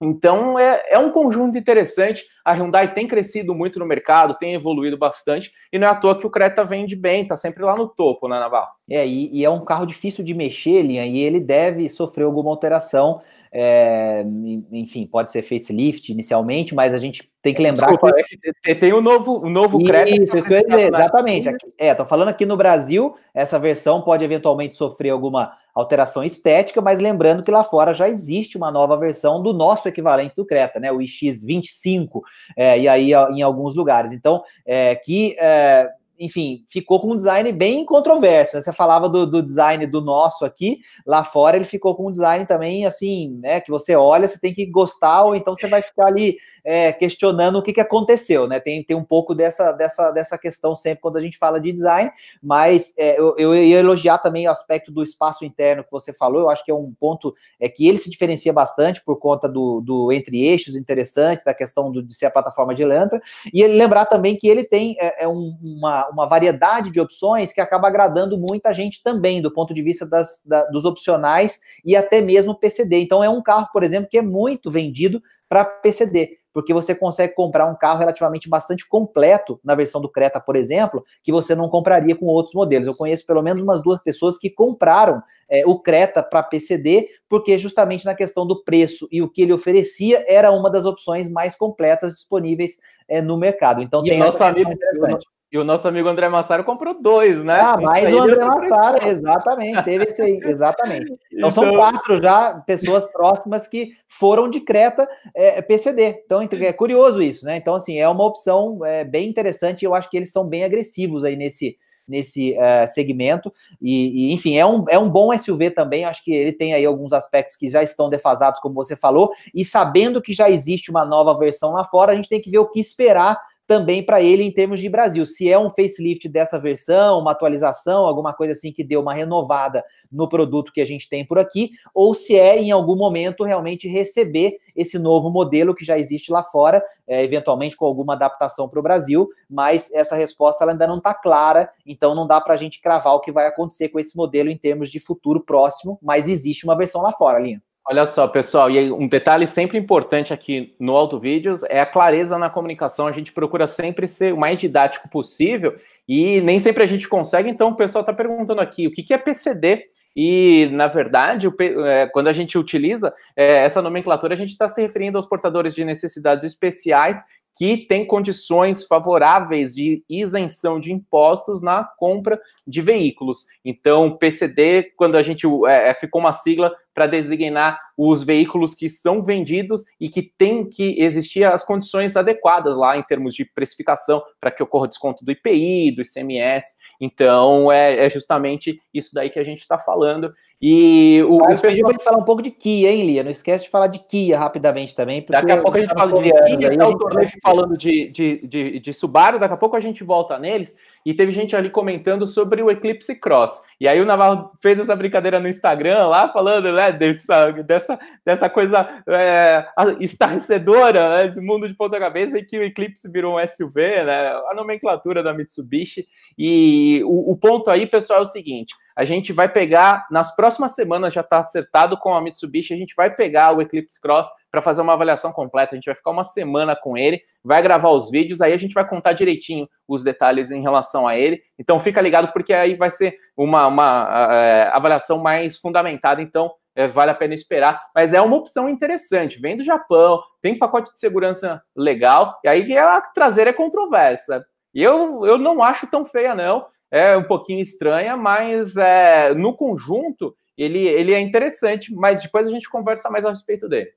então é, é um conjunto interessante. A Hyundai tem crescido muito no mercado, tem evoluído bastante, e não é à toa que o Creta vende bem, tá sempre lá no topo, né, Navarro? É, e, e é um carro difícil de mexer, Linha, e ele deve sofrer alguma alteração. É, enfim, pode ser facelift inicialmente, mas a gente tem que lembrar Desculpa, que... É tem o um novo, um novo Creta. Isso, isso que eu ia dizer, exatamente. Aqui, é, tô falando aqui no Brasil, essa versão pode eventualmente sofrer alguma alteração estética, mas lembrando que lá fora já existe uma nova versão do nosso equivalente do Creta, né? O iX25, é, e aí em alguns lugares. Então, é, que é, enfim, ficou com um design bem controverso. Né? Você falava do, do, design do nosso aqui, lá fora ele ficou com um design também, assim, né, que você olha, você tem que gostar, ou então você vai ficar ali é, questionando o que, que aconteceu, né? Tem, tem um pouco dessa, dessa, dessa questão sempre quando a gente fala de design, mas é, eu, eu ia elogiar também o aspecto do espaço interno que você falou, eu acho que é um ponto é que ele se diferencia bastante por conta do, do entre eixos interessante, da questão do, de ser a plataforma de Elantra, e ele lembrar também que ele tem é, é um, uma, uma variedade de opções que acaba agradando muita gente também, do ponto de vista das, da, dos opcionais e até mesmo PCD. Então é um carro, por exemplo, que é muito vendido para PCD porque você consegue comprar um carro relativamente bastante completo na versão do Creta, por exemplo, que você não compraria com outros modelos. Eu conheço pelo menos umas duas pessoas que compraram é, o Creta para PCD, porque justamente na questão do preço e o que ele oferecia era uma das opções mais completas disponíveis é, no mercado. Então e tem nosso amigo interessante. E o nosso amigo André Massaro comprou dois, né? Ah, mais o André Massaro, exatamente, teve esse aí, exatamente. Então, então, são quatro já pessoas próximas que foram de Creta é, PCD. Então é curioso isso, né? Então, assim, é uma opção é, bem interessante eu acho que eles são bem agressivos aí nesse, nesse uh, segmento. E, e, enfim, é um, é um bom SUV também. Acho que ele tem aí alguns aspectos que já estão defasados, como você falou. E sabendo que já existe uma nova versão lá fora, a gente tem que ver o que esperar também para ele em termos de Brasil. Se é um facelift dessa versão, uma atualização, alguma coisa assim que deu uma renovada no produto que a gente tem por aqui, ou se é em algum momento realmente receber esse novo modelo que já existe lá fora, é, eventualmente com alguma adaptação para o Brasil, mas essa resposta ainda não está clara, então não dá para a gente cravar o que vai acontecer com esse modelo em termos de futuro próximo, mas existe uma versão lá fora, Linha. Olha só, pessoal, e um detalhe sempre importante aqui no Auto Vídeos é a clareza na comunicação. A gente procura sempre ser o mais didático possível e nem sempre a gente consegue. Então, o pessoal está perguntando aqui o que, é PCD E, na verdade, é, quando a gente utiliza é, essa nomenclatura, a gente está se referindo aos portadores de necessidades especiais que têm condições favoráveis de isenção de impostos na compra de veículos. Então, PCD, quando a gente é, ficou uma sigla para designar os veículos que são vendidos e que tem que existir as condições adequadas lá em termos de precificação para que ocorra desconto do IPI, do ICMS. Então, é, é justamente isso daí que a gente está falando. E o, Mas o pessoal... falar um pouco de Kia, hein, Lia? Não esquece de falar de Kia rapidamente também. Daqui a pouco a gente fala de Kia, tá o Torneio falando de, de, de, de Subaru, daqui a pouco a gente volta neles. E teve gente ali comentando sobre o Eclipse Cross. E aí o Navarro fez essa brincadeira no Instagram lá, falando né, dessa, dessa, dessa coisa é, estarrecedora, né, esse mundo de ponta cabeça, e que o Eclipse virou um SUV, né, a nomenclatura da Mitsubishi. E o, o ponto aí, pessoal, é o seguinte: a gente vai pegar, nas próximas semanas já está acertado com a Mitsubishi, a gente vai pegar o Eclipse Cross para fazer uma avaliação completa. A gente vai ficar uma semana com ele, vai gravar os vídeos, aí a gente vai contar direitinho os detalhes em relação a ele. Então fica ligado, porque aí vai ser uma, uma é, avaliação mais fundamentada. Então é, vale a pena esperar. Mas é uma opção interessante. Vem do Japão, tem pacote de segurança legal, e aí a traseira é controversa. Eu, eu não acho tão feia, não é um pouquinho estranha, mas é, no conjunto ele, ele é interessante, mas depois a gente conversa mais a respeito dele.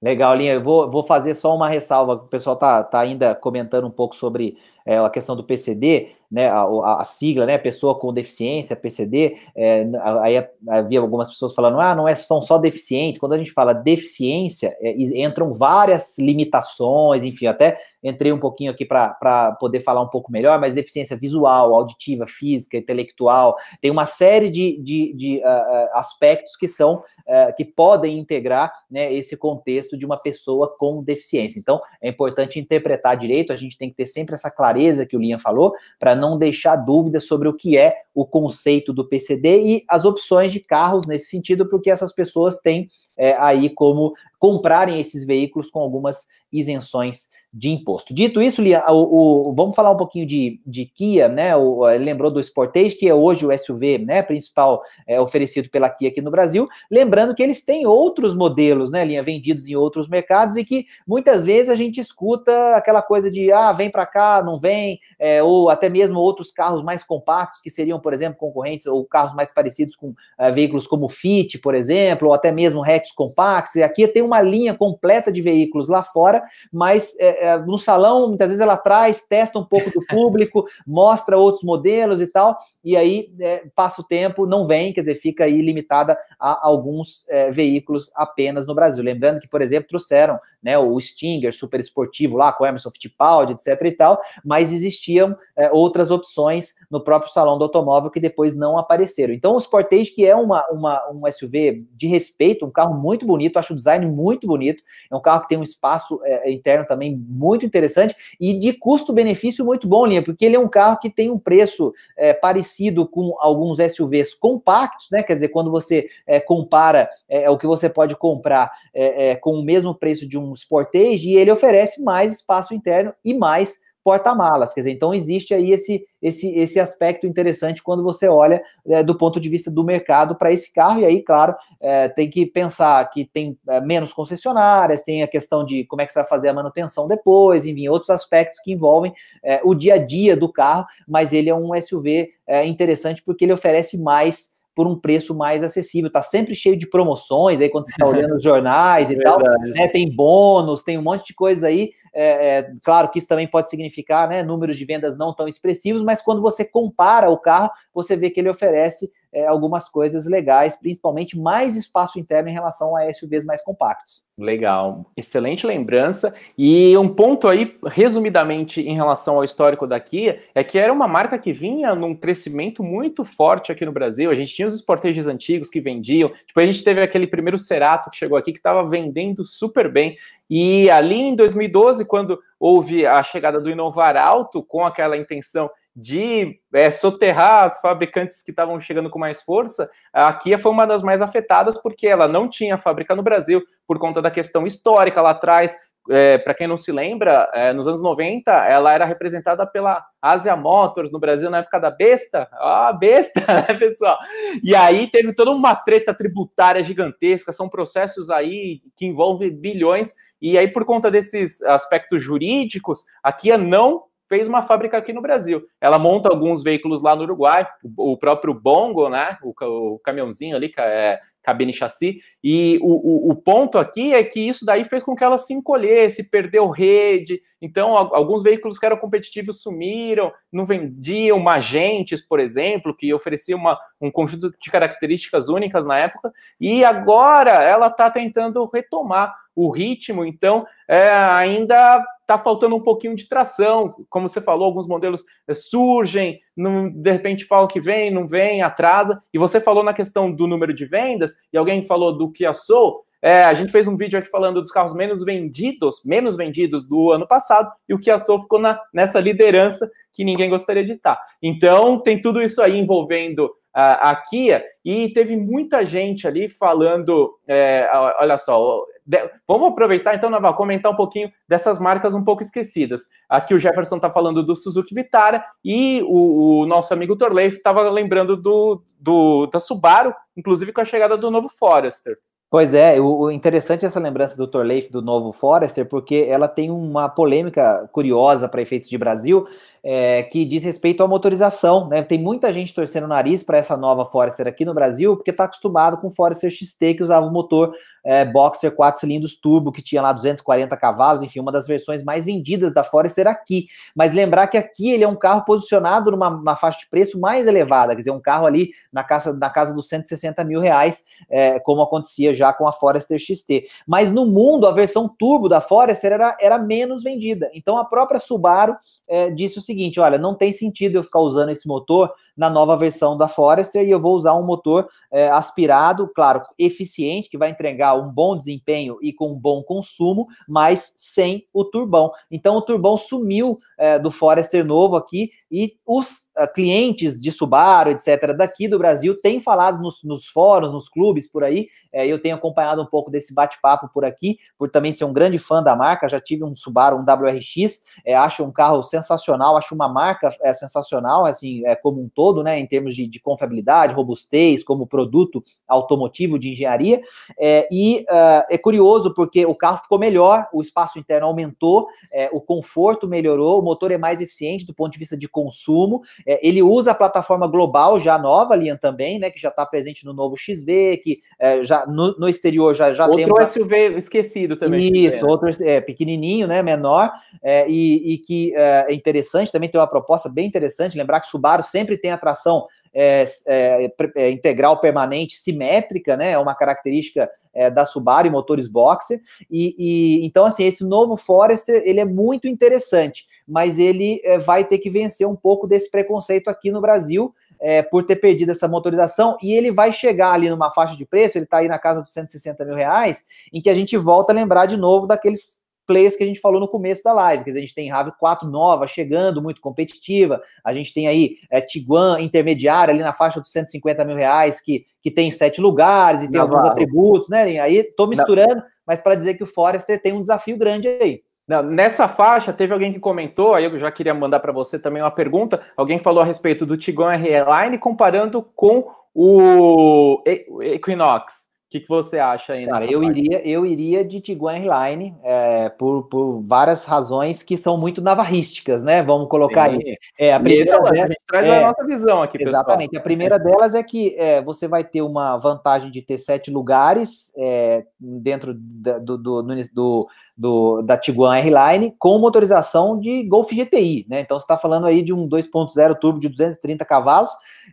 Legal, Linha. Eu vou, vou fazer só uma ressalva. O pessoal está tá ainda comentando um pouco sobre é, a questão do PCD né, a, a, sigla, né, pessoa com deficiência, PCD, é, aí havia algumas pessoas falando, ah, não é, são só deficientes, quando a gente fala deficiência, é, entram várias limitações, enfim, até entrei um pouquinho aqui para poder falar um pouco melhor, mas deficiência visual, auditiva, física, intelectual, tem uma série de, de, de uh, aspectos que são, uh, que podem integrar, né, esse contexto de uma pessoa com deficiência, então é importante interpretar direito, a gente tem que ter sempre essa clareza que o Liam falou, para não deixar dúvidas sobre o que é o conceito do PCD e as opções de carros nesse sentido, porque essas pessoas têm é, aí como comprarem esses veículos com algumas isenções de imposto. Dito isso, Lia, o, o, vamos falar um pouquinho de, de Kia, né? O, lembrou do Sportage, que é hoje o SUV né, principal é, oferecido pela Kia aqui no Brasil. Lembrando que eles têm outros modelos, né, Linha, vendidos em outros mercados e que muitas vezes a gente escuta aquela coisa de ah, vem para cá, não vem, é, ou até mesmo outros carros mais compactos que seriam, por exemplo, concorrentes ou carros mais parecidos com é, veículos como Fit, por exemplo, ou até mesmo hatch compactos. E aqui tem uma linha completa de veículos lá fora, mas é, é, no salão, muitas vezes ela traz, testa um pouco do público, mostra outros modelos e tal, e aí é, passa o tempo, não vem, quer dizer, fica aí limitada a alguns é, veículos apenas no Brasil. Lembrando que, por exemplo, trouxeram né, o Stinger super esportivo lá com Emerson Fittipaldi, etc e tal, mas existiam é, outras opções no próprio salão do automóvel que depois não apareceram. Então o Sportage, que é uma, uma, um SUV de respeito, um carro muito bonito, acho o design muito bonito, é um carro que tem um espaço é, interno também muito interessante e de custo-benefício muito bom, Linha, porque ele é um carro que tem um preço é, parecido com alguns SUVs compactos, né, quer dizer, quando você é, compara é, o que você pode comprar é, com o mesmo preço de um Sportage e ele oferece mais espaço interno e mais porta-malas, quer dizer, então existe aí esse, esse, esse aspecto interessante quando você olha é, do ponto de vista do mercado para esse carro, e aí, claro, é, tem que pensar que tem é, menos concessionárias, tem a questão de como é que você vai fazer a manutenção depois, enfim, outros aspectos que envolvem é, o dia a dia do carro, mas ele é um SUV é, interessante porque ele oferece mais por um preço mais acessível. Tá sempre cheio de promoções aí quando você está olhando os jornais e tal. Né, tem bônus, tem um monte de coisa aí. É, é, claro que isso também pode significar né, números de vendas não tão expressivos, mas quando você compara o carro, você vê que ele oferece é, algumas coisas legais, principalmente mais espaço interno em relação a SUVs mais compactos. Legal, excelente lembrança. E um ponto aí, resumidamente, em relação ao histórico da Kia, é que era uma marca que vinha num crescimento muito forte aqui no Brasil. A gente tinha os Sportages antigos que vendiam, tipo, a gente teve aquele primeiro Cerato que chegou aqui que estava vendendo super bem. E ali em 2012, quando houve a chegada do Inovar Alto, com aquela intenção de é, soterrar as fabricantes que estavam chegando com mais força, a Kia foi uma das mais afetadas porque ela não tinha fábrica no Brasil por conta da questão histórica lá atrás, é, para quem não se lembra, é, nos anos 90, ela era representada pela Asia Motors no Brasil na época da besta. Ah, besta, né, pessoal? E aí teve toda uma treta tributária gigantesca, são processos aí que envolvem bilhões, e aí, por conta desses aspectos jurídicos, a Kia não fez uma fábrica aqui no Brasil. Ela monta alguns veículos lá no Uruguai, o, próprio Bongo, né? O, o caminhãozinho ali, é, cabine chassi. E o, o, o, ponto aqui é que isso daí fez com que ela se encolhesse, perdeu rede. Então, alguns veículos que eram competitivos sumiram, não vendiam magentes, por exemplo, que oferecia uma, um conjunto de características únicas na época. E agora ela está tentando retomar o ritmo, então é, ainda está faltando um pouquinho de tração. Como você falou, alguns modelos é, surgem, não, de repente falam que vem, não vem, atrasa. E você falou na questão do número de vendas, e alguém falou do Kia Soul. É, a gente fez um vídeo aqui falando dos carros menos vendidos, menos vendidos do ano passado, e o Kia Soul ficou na, nessa liderança que ninguém gostaria de estar. Então, tem tudo isso aí envolvendo a, Kia, e teve muita gente ali falando, é, olha só, vamos aproveitar então, Naval, comentar um pouquinho dessas marcas um pouco esquecidas. Aqui o Jefferson está falando do Suzuki Vitara e o, o nosso amigo Torleif estava lembrando do, do, da Subaru, inclusive com a chegada do novo Forester. Pois é, o, interessante é essa lembrança do Torleif do novo Forester, porque ela tem uma polêmica curiosa para efeitos de Brasil, é, que diz respeito à motorização. Né? Tem muita gente torcendo o nariz para essa nova Forester aqui no Brasil, porque está acostumado com o Forester XT, que usava o motor é, Boxer 4 cilindros turbo, que tinha lá 240 cavalos, enfim, uma das versões mais vendidas da Forester aqui. Mas lembrar que aqui ele é um carro posicionado numa faixa de preço mais elevada, quer dizer, um carro ali na casa, na casa dos 160 mil reais, é, como acontecia já com a Forester XT. Mas no mundo, a versão turbo da Forester era, era menos vendida. Então a própria Subaru é, disse o seguinte: olha, não tem sentido eu ficar usando esse motor na nova versão da Forester e eu vou usar um motor é, aspirado, claro, eficiente, que vai entregar um bom desempenho e com um bom consumo, mas sem o turbão. Então o turbão sumiu é, do Forester novo aqui e os uh, clientes de Subaru, etc., daqui do Brasil, têm falado nos, nos fóruns, nos clubes por aí. É, eu tenho acompanhado um pouco desse bate-papo por aqui, por também ser um grande fã da marca. Já tive um Subaru, um WRX, é, acho um carro sensacional, acho uma marca é, sensacional, assim, é, como um todo, né, em termos de, de confiabilidade, robustez, como produto automotivo de engenharia. É, e uh, é curioso porque o carro ficou melhor, o espaço interno aumentou, é, o conforto melhorou, o motor é mais eficiente do ponto de vista de consumo. É, ele usa a plataforma global já nova, Lian, também, né? Que já está presente no novo XV, que é, já no, no, exterior já, já outro tem. Outro SUV esquecido também. Isso, outro é, pequenininho, né? Menor, é, e, e, que é, é interessante, também tem uma proposta bem interessante. Lembrar que Subaru sempre tem a tração é, é, é, integral permanente simétrica, né? É uma característica é, da Subaru e motores boxer. E, e, então, assim, esse novo Forester ele é muito interessante mas ele é, vai ter que vencer um pouco desse preconceito aqui no Brasil. É, por ter perdido essa motorização, e ele vai chegar ali numa faixa de preço, ele está aí na casa dos 160 mil reais, em que a gente volta a lembrar de novo daqueles players que a gente falou no começo da live. Quer dizer, a gente tem RAV4 nova chegando, muito competitiva. A gente tem aí é, Tiguan intermediária ali na faixa dos 150 mil reais, que, que tem sete lugares e tem alguns atributos, né? Aí tô misturando, Não. mas para dizer que o Forester tem um desafio grande aí. Não, nessa faixa, teve alguém que comentou, aí eu já queria mandar para você também uma pergunta. Alguém falou a respeito do Tiguan R-Line comparando com o Equinox que, que você acha aí? Cara, eu iria, eu iria de Tiguan Airline é, por, por várias razões que são muito navarrísticas, né? Vamos colocar Sim. aí. É, a primeira Esse, a gente traz é, a nossa visão aqui, pessoal. Exatamente. A primeira delas é que é, você vai ter uma vantagem de ter sete lugares é, dentro do, do, do, do, da Tiguan R-Line com motorização de Golf GTI, né? Então você está falando aí de um 2.0 turbo de 230 cavalos,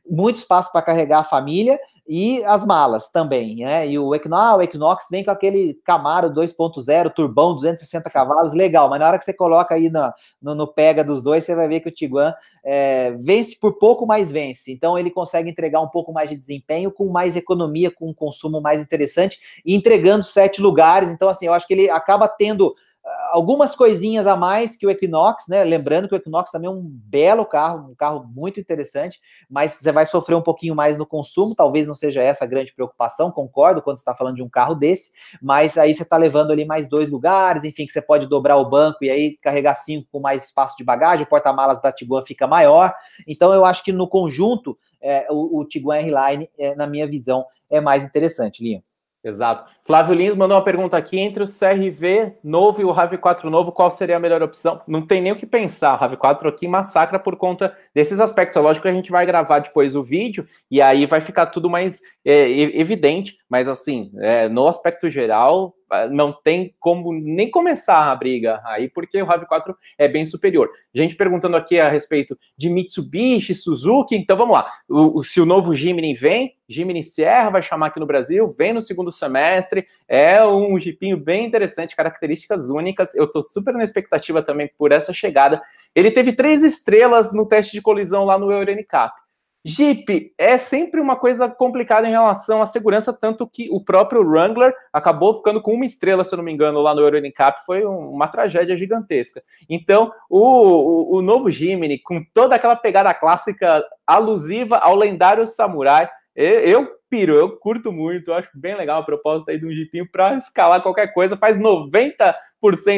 muito espaço para carregar a família e as malas também, né? E o Equinox, ah, o Equinox vem com aquele Camaro 2.0, turbão, 260 cavalos, legal, mas na hora que você coloca aí no, no, no pega dos dois, você vai ver que o Tiguan é, vence por pouco, mais vence. Então ele consegue entregar um pouco mais de desempenho, com mais economia, com um consumo mais interessante, e entregando sete lugares. Então, assim, eu acho que ele acaba tendo algumas coisinhas a mais que o Equinox, né? Lembrando que o Equinox também é um belo carro, um carro muito interessante, mas você vai sofrer um pouquinho mais no consumo, talvez não seja essa a grande preocupação, concordo quando você está falando de um carro desse, mas aí você está levando ali mais dois lugares, enfim, que você pode dobrar o banco e aí carregar cinco com mais espaço de bagagem, o porta-malas da Tiguan fica maior, então eu acho que no conjunto é, o, o Tiguan R-Line, é, na minha visão, é mais interessante, Linha. Exato. Flávio Lins mandou uma pergunta aqui: entre o CRV novo e o RAV4 novo, qual seria a melhor opção? Não tem nem o que pensar. O RAV4 aqui massacra por conta desses aspectos. É lógico que a gente vai gravar depois o vídeo e aí vai ficar tudo mais é, evidente, mas assim, é, no aspecto geral, não tem como nem começar a briga aí, porque o RAV4 é bem superior. Gente perguntando aqui a respeito de Mitsubishi, Suzuki, então vamos lá. O, o, se o novo Jimny vem, Jimny Sierra vai chamar aqui no Brasil, vem no segundo semestre, é um jipinho bem interessante, características únicas. Eu estou super na expectativa também por essa chegada. Ele teve três estrelas no teste de colisão lá no Euro NCAP. Jeep é sempre uma coisa complicada em relação à segurança, tanto que o próprio Wrangler acabou ficando com uma estrela, se eu não me engano, lá no Euro NCAP, foi uma tragédia gigantesca. Então, o, o, o novo Jimny, com toda aquela pegada clássica alusiva ao lendário Samurai, eu, eu piro, eu curto muito, acho bem legal a proposta aí de um Jeepinho para escalar qualquer coisa, faz 90%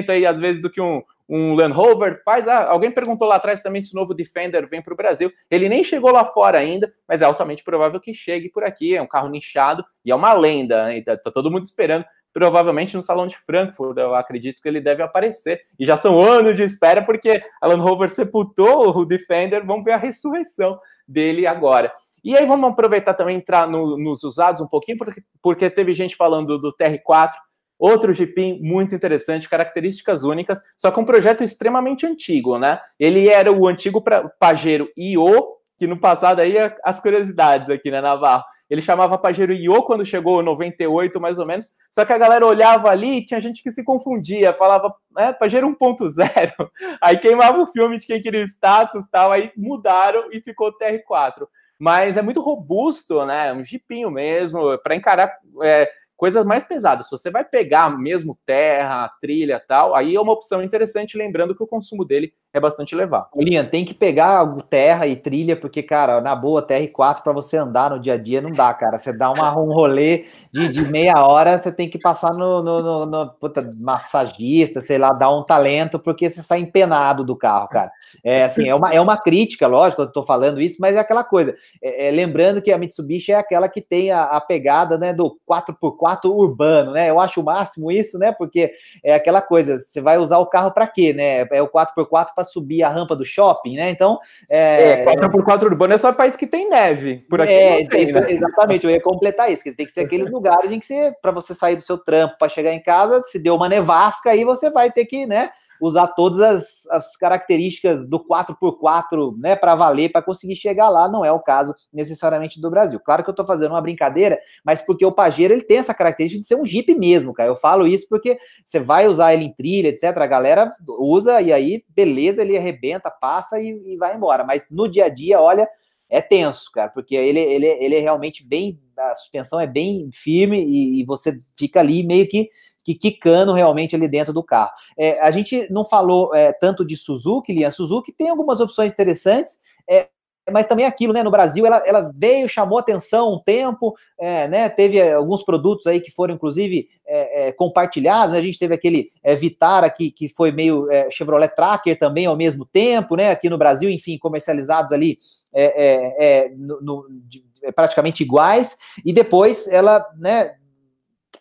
aí, às vezes, do que um, um Land Rover, faz. Ah, alguém perguntou lá atrás também se o novo Defender vem para o Brasil. Ele nem chegou lá fora ainda, mas é altamente provável que chegue por aqui. É um carro nichado e é uma lenda. Né? Tá, tá todo mundo esperando. Provavelmente no Salão de Frankfurt, eu acredito que ele deve aparecer. E já são anos de espera, porque a Land Rover sepultou o Defender. Vamos ver a ressurreição dele agora. E aí vamos aproveitar também entrar no, nos usados um pouquinho, porque, porque teve gente falando do TR4 Outro Jeepinho muito interessante, características únicas, só que um projeto extremamente antigo, né? Ele era o antigo Pajero IO, que no passado aí as curiosidades aqui, né, Navarro? Ele chamava Pajero IO quando chegou em 98, mais ou menos. Só que a galera olhava ali e tinha gente que se confundia, falava, é, Pajero 1.0. Aí queimava o filme de quem queria o status tal, aí mudaram e ficou TR4. Mas é muito robusto, né? Um jipinho mesmo, para encarar. É, coisas mais pesadas. Se você vai pegar mesmo terra, trilha tal, aí é uma opção interessante, lembrando que o consumo dele é bastante elevado. Linha, tem que pegar terra e trilha, porque, cara, na boa, terra e quatro para você andar no dia a dia não dá, cara. Você dá uma, um rolê de, de meia hora, você tem que passar no, no, no, no puta, massagista, sei lá, dar um talento, porque você sai empenado do carro, cara. É assim, é uma, é uma crítica, lógico, eu tô falando isso, mas é aquela coisa. É, é, lembrando que a Mitsubishi é aquela que tem a, a pegada né, do 4x4 urbano, né? Eu acho o máximo isso, né? Porque é aquela coisa, você vai usar o carro para quê, né? É o 4x4 para para subir a rampa do shopping, né? Então. É, é 4x4 urbano é só país que tem neve. Por aqui. É, tem, né? exatamente, eu ia completar isso, que tem que ser aqueles lugares em que você, para você sair do seu trampo para chegar em casa, se deu uma nevasca, aí você vai ter que, né? Usar todas as, as características do 4x4 né, para valer, para conseguir chegar lá. Não é o caso necessariamente do Brasil. Claro que eu estou fazendo uma brincadeira, mas porque o Pajero ele tem essa característica de ser um Jeep mesmo, cara. Eu falo isso porque você vai usar ele em trilha, etc. A galera usa e aí, beleza, ele arrebenta, passa e, e vai embora. Mas no dia a dia, olha, é tenso, cara, porque ele, ele, ele é realmente bem. A suspensão é bem firme e, e você fica ali meio que que quicando realmente ali dentro do carro. É, a gente não falou é, tanto de Suzuki, Lian. Suzuki tem algumas opções interessantes, é, mas também aquilo, né? No Brasil, ela, ela veio, chamou atenção um tempo, é, né? Teve é, alguns produtos aí que foram, inclusive, é, é, compartilhados. Né? A gente teve aquele é, Vitara que, que foi meio é, Chevrolet Tracker também ao mesmo tempo, né? Aqui no Brasil, enfim, comercializados ali no, no, de, praticamente iguais. E depois ela, né?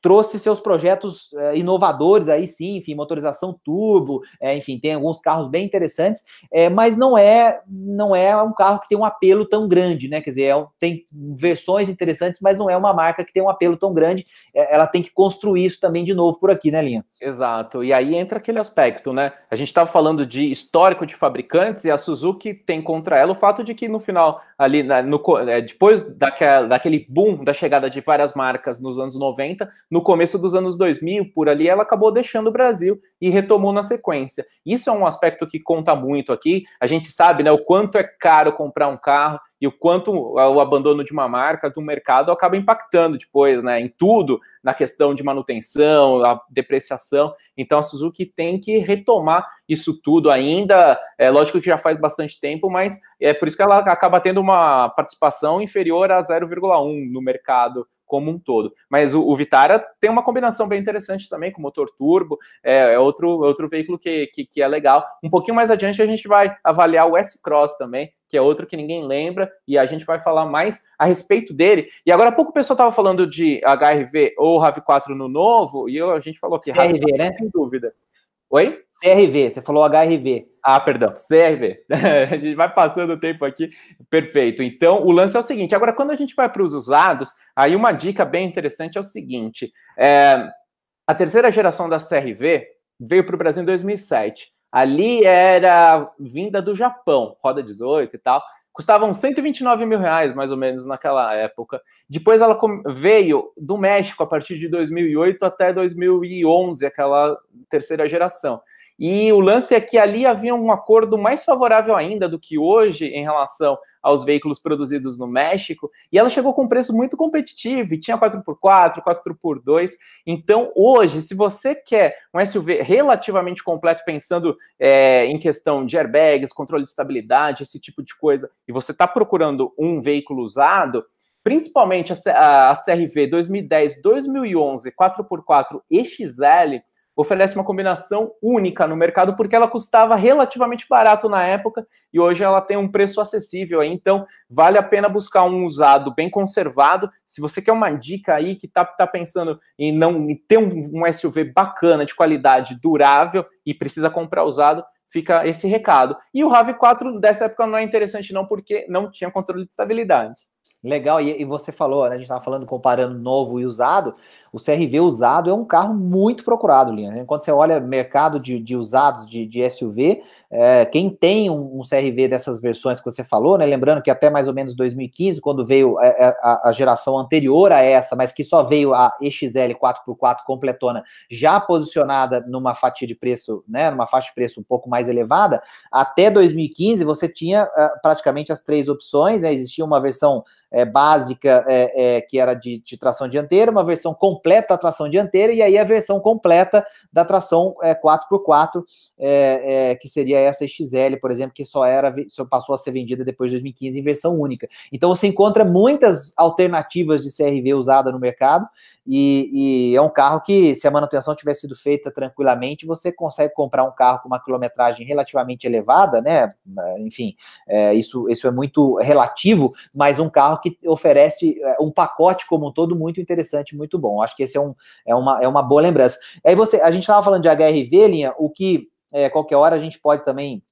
Trouxe seus projetos é, inovadores aí sim, enfim, motorização turbo, é, enfim, tem alguns carros bem interessantes, é, mas não é não é um carro que tem um apelo tão grande, né? Quer dizer, é, tem versões interessantes, mas não é uma marca que tem um apelo tão grande. ela tem que construir isso também de novo por aqui, né, Linha? Exato. E aí entra aquele aspecto, né? A gente estava falando de histórico de fabricantes e a Suzuki tem contra ela o fato de que no final ali, no, depois daquela, daquele boom da chegada de várias marcas nos anos 90, no começo dos anos 2000, por ali, ela acabou deixando o Brasil e retomou na sequência. Isso é um aspecto que conta muito aqui. A gente sabe, né, o quanto é caro comprar um carro e o quanto o abandono de uma marca do mercado acaba impactando depois, né, em tudo, na questão de manutenção, a depreciação. Então a Suzuki tem que retomar isso tudo ainda. É lógico que já faz bastante tempo, mas é por isso que ela acaba tendo uma participação inferior a 0,1 no mercado como um todo. Mas o, o Vitara tem uma combinação bem interessante também, com motor turbo, é, é outro, outro veículo que, que, que, é legal. Um pouquinho mais adiante a gente vai avaliar o S-Cross também, que é outro que ninguém lembra, e a gente vai falar mais a respeito dele. E agora há pouco o pessoal estava falando de HRV ou RAV4 no novo, e eu, a gente falou que CRV, RAV4, né? Sem dúvida. Oi? CRV, você falou HRV. Ah, perdão, CRV. a gente vai passando o tempo aqui. Perfeito. Então, o lance é o seguinte: agora, quando a gente vai para os usados, aí uma dica bem interessante é o seguinte: é, a terceira geração da CRV veio para o Brasil em 2007. Ali era vinda do Japão, roda 18 e tal. Custavam 129 mil reais, mais ou menos, naquela época. Depois ela veio do México a partir de 2008 até 2011, aquela terceira geração. E o lance é que ali havia um acordo mais favorável ainda do que hoje em relação aos veículos produzidos no México, e ela chegou com um preço muito competitivo, e tinha 4x4, 4x2. Então, hoje, se você quer um SUV relativamente completo, pensando é, em questão de airbags, controle de estabilidade, esse tipo de coisa, e você está procurando um veículo usado, principalmente a, a CRV 2010, 2011, 4x4 EXL, oferece uma combinação única no mercado porque ela custava relativamente barato na época e hoje ela tem um preço acessível aí, então vale a pena buscar um usado bem conservado. Se você quer uma dica aí que tá, tá pensando em não em ter um, um SUV bacana, de qualidade, durável e precisa comprar usado, fica esse recado. E o RAV4 dessa época não é interessante não porque não tinha controle de estabilidade. Legal, e, e você falou, né, a gente estava falando comparando novo e usado, o CRV usado é um carro muito procurado, Linha. Quando você olha mercado de, de usados de, de SUV, é, quem tem um, um, CRV dessas versões que você falou, né? Lembrando que até mais ou menos 2015, quando veio a, é, é, a, a geração anterior a essa, mas que só veio a EXL 4x4 completona, já posicionada numa fatia de preço, né? Numa faixa de preço um pouco mais elevada, até 2015 você tinha uh, praticamente as três opções, né? Existia uma versão é, básica é, é, que era de, de, tração dianteira, uma versão completa da tração dianteira, e aí a versão completa da tração é, 4x4, é, é, que seria essa XL, por exemplo, que só era só passou a ser vendida depois de 2015 em versão única. Então você encontra muitas alternativas de CRV usada no mercado, e, e é um carro que, se a manutenção tivesse sido feita tranquilamente, você consegue comprar um carro com uma quilometragem relativamente elevada, né? Enfim, é, isso, isso é muito relativo, mas um carro que oferece é, um pacote como um todo muito interessante, muito bom. Acho que esse é, um, é, uma, é uma boa lembrança. Aí você, a gente estava falando de HRV, linha, o que é, qualquer hora a gente pode também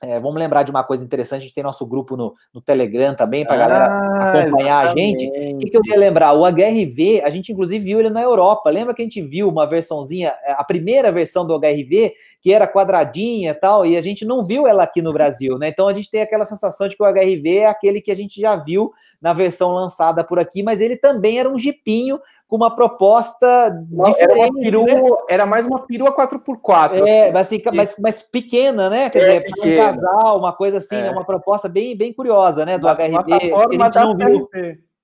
é, vamos lembrar de uma coisa interessante, a gente tem nosso grupo no, no Telegram também, para a ah, galera acompanhar exatamente. a gente. O que, que, eu ia lembrar? O HRV, a gente inclusive viu ele na Europa. Lembra que a gente viu uma versãozinha, é, a primeira versão do HRV, que era quadradinha e tal, e a gente não viu ela aqui no Brasil, né? Então a gente tem aquela sensação de que o HRV é aquele que a gente já viu na versão lançada por aqui, mas ele também era um jipinho com uma proposta diferente. Era, uma perua, né? era mais uma perua 4x4. É, assim, mas, mas pequena, né? Quer é, dizer, um casal, uma coisa assim, é. Né? uma proposta bem, bem curiosa, né? Do da HRV. Que a gente não viu.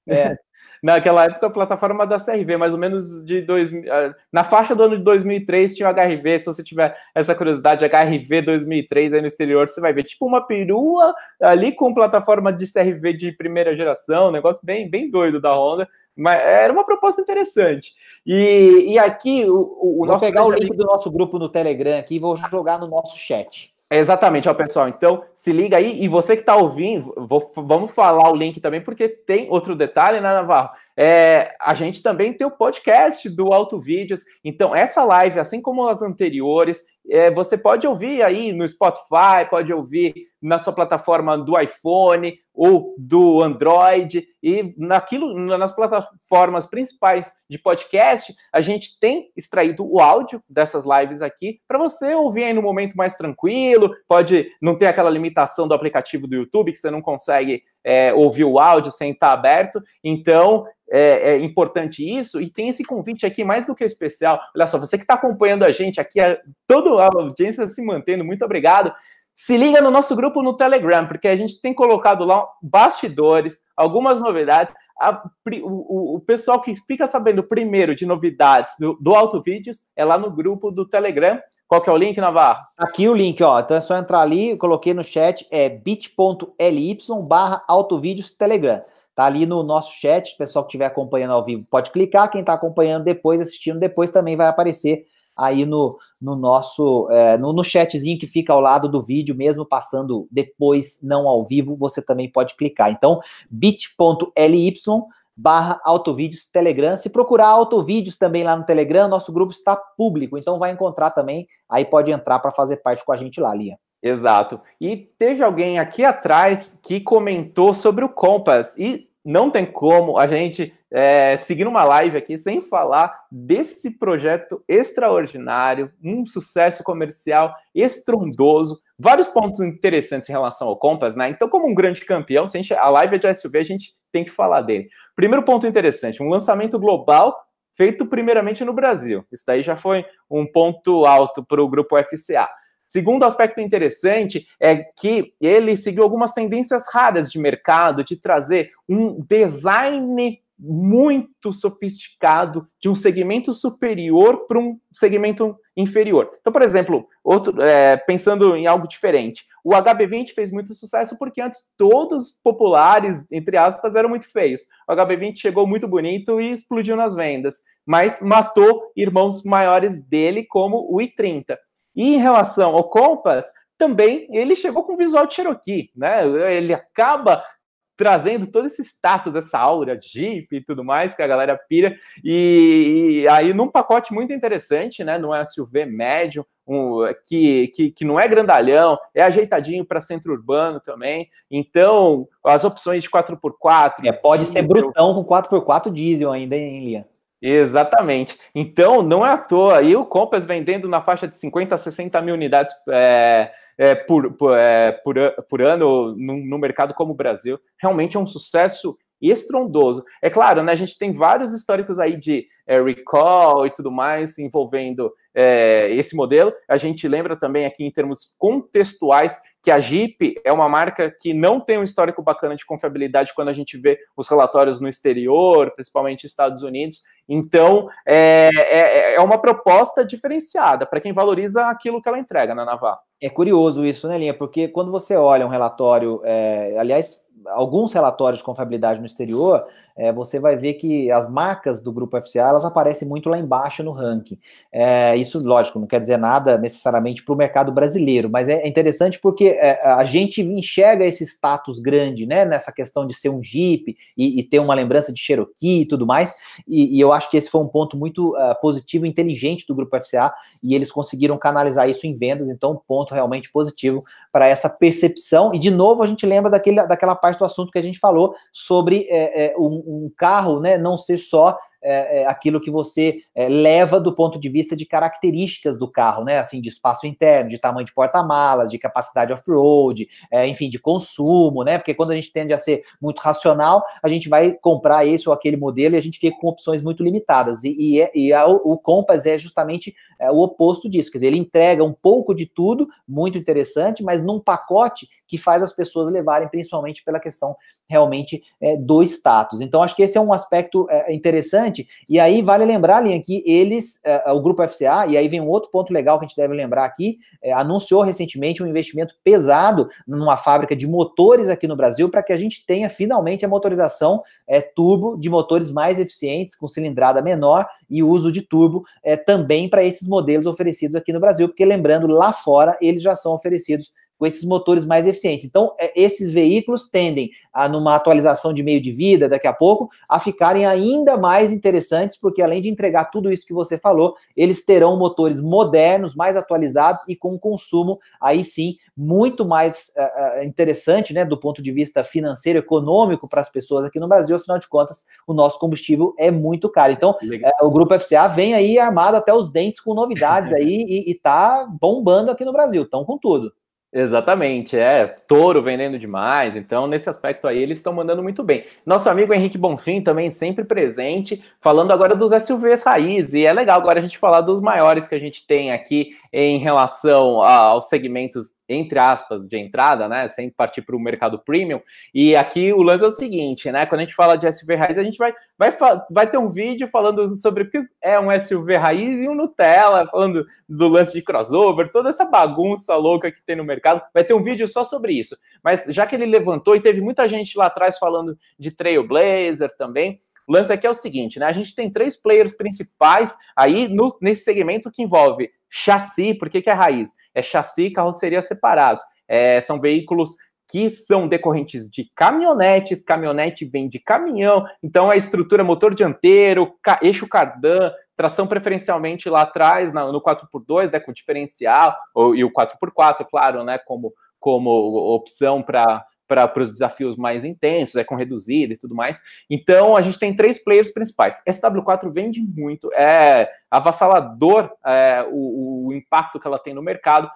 É. Naquela época, a plataforma da CRV, mais ou menos de dois, ah, na faixa do ano de 2003 tinha o HRV. Se você tiver essa curiosidade, HRV 2003 aí no exterior, você vai ver tipo uma perua ali com plataforma de CRV de primeira geração, um negócio bem, bem doido da Honda. Mas era uma proposta interessante. E, e aqui o, o vou nosso. pegar o link do nosso grupo no Telegram aqui e vou jogar no nosso chat. Exatamente, ó, pessoal. Então, se liga aí. E você que está ouvindo, vou, vamos falar o link também, porque tem outro detalhe, né, Navarro? É, a gente também tem o podcast do Auto Vídeos. Então, essa live, assim como as anteriores, é, você pode ouvir aí no Spotify, pode ouvir na sua plataforma do iPhone ou do Android e naquilo nas plataformas principais de podcast, a gente tem extraído o áudio dessas lives aqui para você ouvir aí no momento mais tranquilo, pode não ter aquela limitação do aplicativo do YouTube que você não consegue é, ouvir o áudio sem estar aberto. Então, é, é, importante isso, e tem esse convite aqui mais do que especial. Olha só, você que está acompanhando a gente aqui, toda a audiência se mantendo, muito obrigado. Se liga no nosso grupo no Telegram, porque a gente tem colocado lá bastidores, algumas novidades. A, o, o, pessoal que fica sabendo primeiro de novidades do, do Auto Vídeos é lá no grupo do Telegram. Qual que é o link, Navarro? Aqui o link, ó. Então é só entrar ali, coloquei no chat, é bit.ly barra autovídeos Telegram. Tá ali no nosso chat, o pessoal que estiver acompanhando ao vivo pode clicar, quem está acompanhando depois, assistindo depois, também vai aparecer aí no, no nosso é, no, no chatzinho que fica ao lado do vídeo, mesmo passando depois, não ao vivo, você também pode clicar. Então, bit.ly barra autovídeos Telegram. Se procurar autovídeos também lá no Telegram, nosso grupo está público, então vai encontrar também, aí pode entrar para fazer parte com a gente lá, Lia. Exato. E teve alguém aqui atrás que comentou sobre o Compass, e não tem como a gente é, seguir uma live aqui sem falar desse projeto extraordinário, um sucesso comercial estrondoso, vários pontos interessantes em relação ao Compass, né? Então, como um grande campeão, se a, gente, a live é de SUV, a gente tem que falar dele. Primeiro ponto interessante, um lançamento global feito primeiramente no Brasil. Isso daí já foi um ponto alto para o grupo FCA. Segundo aspecto interessante é que ele seguiu algumas tendências raras de mercado, de trazer um design muito sofisticado de um segmento superior para um segmento inferior. Então, por exemplo, outro, é, pensando em algo diferente, o HB20 fez muito sucesso porque antes todos populares, entre aspas, eram muito feios. O HB20 chegou muito bonito e explodiu nas vendas, mas matou irmãos maiores dele, como o i30. E em relação ao Compass, também ele chegou com visual de Cherokee, né? Ele acaba trazendo todo esse status, essa aura Jeep e tudo mais que a galera pira. E, e aí, num pacote muito interessante, né? Num SUV médio, um, que, que, que não é grandalhão, é ajeitadinho para centro urbano também. Então, as opções de 4x4. É, pode diesel, ser brutão com 4x4 diesel ainda, hein, Lia? Exatamente. Então, não é à toa. E o Compass vendendo na faixa de 50 a 60 mil unidades. É, é, por, por, é, por, por, ano no, no, mercado como o Brasil. Realmente é um sucesso estrondoso. É claro, né, a gente tem vários históricos aí de é, recall e tudo mais envolvendo é, esse modelo. A gente lembra também aqui em termos contextuais que a Jeep é uma marca que não tem um histórico bacana de confiabilidade quando a gente vê os relatórios no exterior, principalmente Estados Unidos. Então, é, é, é uma proposta diferenciada para quem valoriza aquilo que ela entrega na Navarra. É curioso isso, né, Linha? Porque quando você olha um relatório, é, aliás, alguns relatórios de confiabilidade no exterior, é, você vai ver que as marcas do grupo FCA elas aparecem muito lá embaixo no ranking. É, isso, lógico, não quer dizer nada necessariamente para o mercado brasileiro, mas é interessante porque é, a gente enxerga esse status grande, né, nessa questão de ser um Jeep e, e ter uma lembrança de Cherokee e tudo mais, e, e eu acho que esse foi um ponto muito uh, positivo, inteligente do grupo FCA, e eles conseguiram canalizar isso em vendas, então um ponto realmente positivo para essa percepção, e de novo a gente lembra daquele, daquela parte do assunto que a gente falou sobre é, é, um, um carro, né, não ser só é, é, aquilo que você é, leva do ponto de vista de características do carro, né? Assim, de espaço interno, de tamanho de porta-malas, de capacidade off-road, é, enfim, de consumo, né? Porque quando a gente tende a ser muito racional, a gente vai comprar esse ou aquele modelo e a gente fica com opções muito limitadas. E, e, e a, o Compass é justamente o oposto disso, quer dizer, ele entrega um pouco de tudo, muito interessante, mas num pacote que faz as pessoas levarem, principalmente pela questão realmente é, do status. Então, acho que esse é um aspecto é, interessante. E aí vale lembrar, Linha, que eles, é, o Grupo FCA, e aí vem um outro ponto legal que a gente deve lembrar aqui, é, anunciou recentemente um investimento pesado numa fábrica de motores aqui no Brasil para que a gente tenha finalmente a motorização é, turbo de motores mais eficientes, com cilindrada menor e uso de turbo é, também para esses modelos oferecidos aqui no Brasil, porque lembrando, lá fora eles já são oferecidos com esses motores mais eficientes. Então, é, esses veículos tendem a, numa atualização de meio de vida, daqui a pouco, a ficarem ainda mais interessantes, porque além de entregar tudo isso que você falou, eles terão motores modernos, mais atualizados e com consumo, aí sim, muito mais uh, interessante, né, do ponto de vista financeiro, econômico para as pessoas aqui no Brasil, afinal de contas, o nosso combustível é muito caro. Então, uh, o Grupo FCA vem aí armado até os dentes com novidades aí e, está bombando aqui no Brasil, estão com tudo. Exatamente, é touro vendendo demais, então nesse aspecto aí eles estão mandando muito bem. Nosso amigo Henrique Bonfim também sempre presente, falando agora dos SUVs raiz, e é legal agora a gente falar dos maiores que a gente tem aqui em relação aos segmentos entre aspas, de entrada, né? Sem partir para o mercado premium. E aqui o lance é o seguinte, né? Quando a gente fala de SUV raiz, a gente vai, vai, vai ter um vídeo falando sobre o que é um SUV raiz e um Nutella, falando do lance de crossover, toda essa bagunça louca que tem no mercado. Vai ter um vídeo só sobre isso. Mas já que ele levantou e teve muita gente lá atrás falando de Trailblazer também. O lance aqui é o seguinte, né? A gente tem três players principais aí no, nesse segmento que envolve chassi, por que, que é raiz? É chassi e carroceria separados. É, são veículos que são decorrentes de caminhonetes, caminhonete vem de caminhão, então a estrutura motor dianteiro, eixo cardan, tração preferencialmente lá atrás, no 4x2, né, com diferencial, ou, e o 4x4, claro, né, como, como opção para para os desafios mais intensos, é com reduzido e tudo mais. Então, a gente tem três players principais. SW4 vende muito, é avassalador é, o, o, impacto que ela tem no mercado,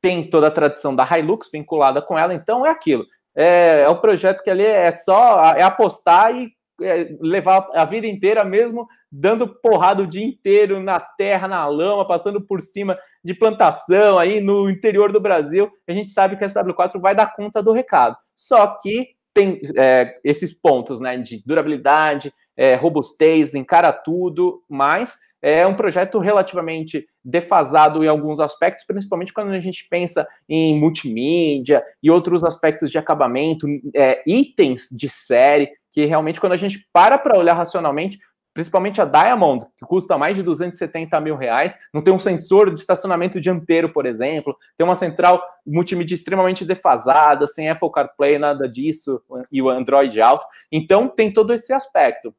tem toda a tradição da Hilux vinculada com ela, então é aquilo. É, é um projeto que ali é só é apostar e é, levar a vida inteira mesmo dando porrada o dia inteiro na terra, na lama, passando por cima de plantação aí no interior do Brasil. A gente sabe que a SW4 vai dar conta do recado. Só que tem é, esses pontos né, de durabilidade, é, robustez, encara tudo, mas é um projeto relativamente defasado em alguns aspectos, principalmente quando a gente pensa em multimídia e outros aspectos de acabamento, é, itens de série, que realmente, quando a gente para para olhar racionalmente, principalmente a Diamond, que custa mais de 270 mil reais, não tem um sensor de estacionamento dianteiro, por exemplo, tem uma central multimídia extremamente defasada, sem Apple CarPlay, nada disso, e o Android Auto. Então, tem todo esse aspecto.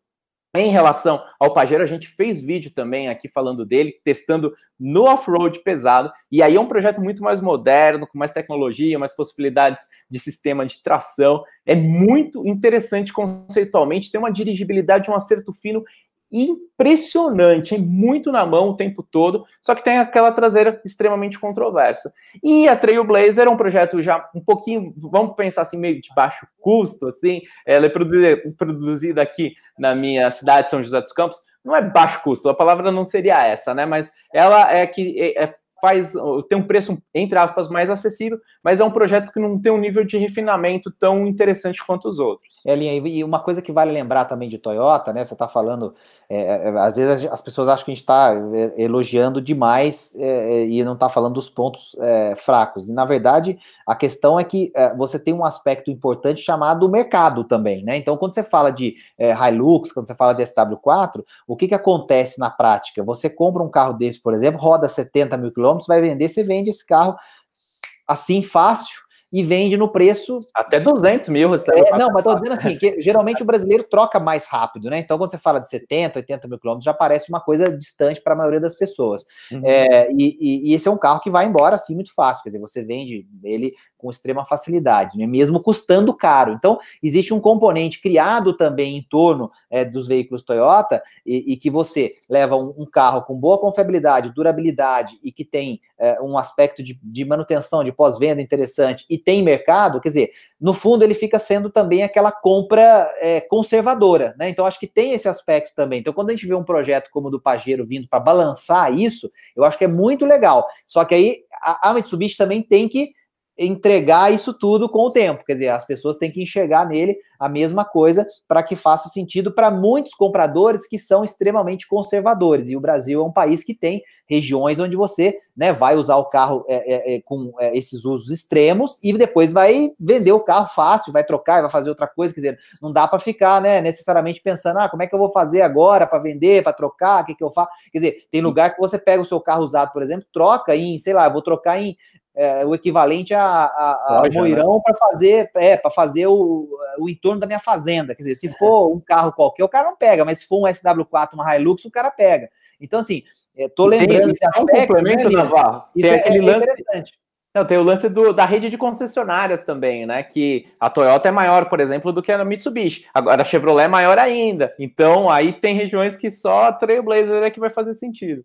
Em relação ao Pajero, a gente fez vídeo também aqui falando dele, testando no off-road pesado, e aí é um projeto muito mais moderno, com mais tecnologia, mais possibilidades de sistema de tração. É muito interessante conceitualmente, tem uma dirigibilidade, um acerto fino impressionante, muito na mão o tempo todo, só que tem aquela traseira extremamente controversa. E a Trailblazer é um projeto já um pouquinho, vamos pensar assim, meio de baixo custo, assim, ela é produzida, produzida aqui na minha cidade, São José dos Campos, não é baixo custo, a palavra não seria essa, né? Mas ela é que é, é faz tem um preço entre aspas mais acessível, mas é um projeto que não tem um nível de refinamento tão interessante quanto os outros. É, Linha, e uma coisa que vale lembrar também de Toyota, né? Você está falando, é, é, é, às vezes as pessoas acham que a gente está é, elogiando demais é, e não está falando dos pontos é, fracos. E na verdade a questão é que você tem um aspecto importante chamado mercado também, né? Então quando você fala de Hilux, quando você fala de SW4, o que que acontece na prática? Você compra um carro desse, por exemplo, roda 70 mil quilômetros quilômetros vai vender, você vende esse carro assim fácil e vende no preço. Até 200 mil. É, não, mas estou dizendo assim, que geralmente o brasileiro troca mais rápido, né? Então, quando você fala de 70, 80 mil quilômetros, já parece uma coisa distante para a maioria das pessoas. Uhum. É, e, e, e, esse é um carro que vai embora assim muito fácil, quer dizer, você vende ele com extrema facilidade, né? mesmo custando caro. Então, existe um componente criado também em torno é, dos veículos Toyota e, e que você leva um, um, carro com boa confiabilidade, durabilidade e que tem é, um aspecto de, de manutenção, de pós-venda interessante e tem mercado, quer dizer, no fundo ele fica sendo também aquela compra é, conservadora, né? Então, acho que tem esse aspecto também. Então, quando a gente vê um projeto como o do Pajero vindo para balançar isso, eu acho que é muito legal. Só que aí a, a Mitsubishi também tem que entregar isso tudo com o tempo. Quer dizer, as pessoas têm que enxergar nele a mesma coisa para que faça sentido para muitos compradores que são extremamente conservadores. E o Brasil é um país que tem regiões onde você né, vai usar o carro é, é, é, com é, esses usos extremos e depois vai vender o carro fácil, vai trocar, vai fazer outra coisa. Quer dizer, não dá para ficar né, necessariamente pensando, ah, como é que eu vou fazer agora para vender, para trocar, o que, que eu faço? Quer dizer, tem lugar que você pega o seu carro usado, por exemplo, troca em, sei lá, vou trocar em é, o equivalente a, a, a né? Moirão né? para fazer é, para fazer o, o entorno da minha fazenda. Quer dizer, se for um carro qualquer, o cara não pega, mas se for um SW4, uma Hilux, o cara pega. Então, assim, estou lembrando tem, esse aspecto. Um complemento, né, Navarro. Tem é, aquele é lance. Não, tem o lance do, da rede de concessionárias também, né? Que a Toyota é maior, por exemplo, do que a Mitsubishi. Agora a Chevrolet é maior ainda. Então aí tem regiões que só a Trailblazer é que vai fazer sentido.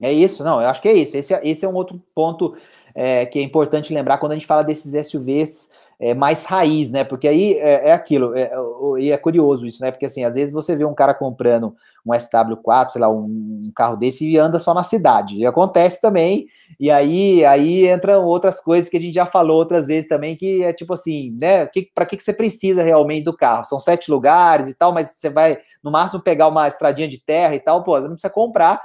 É isso, não, eu acho que é isso. Esse, é, esse é um outro ponto é, que é importante lembrar quando a gente fala desses SUVs é, mais raiz, né? Porque aí é, é aquilo, é, e é, curioso isso, né? Porque assim, às vezes você vê um cara comprando um SW4, sei lá, um, um, carro desse e anda só na cidade. E acontece também, e aí, aí entram outras coisas que a gente já falou outras vezes também, que é tipo assim, né? Que, para que, que você precisa realmente do carro? São sete lugares e tal, mas você vai, no máximo, pegar uma estradinha de terra e tal, pô, você não precisa comprar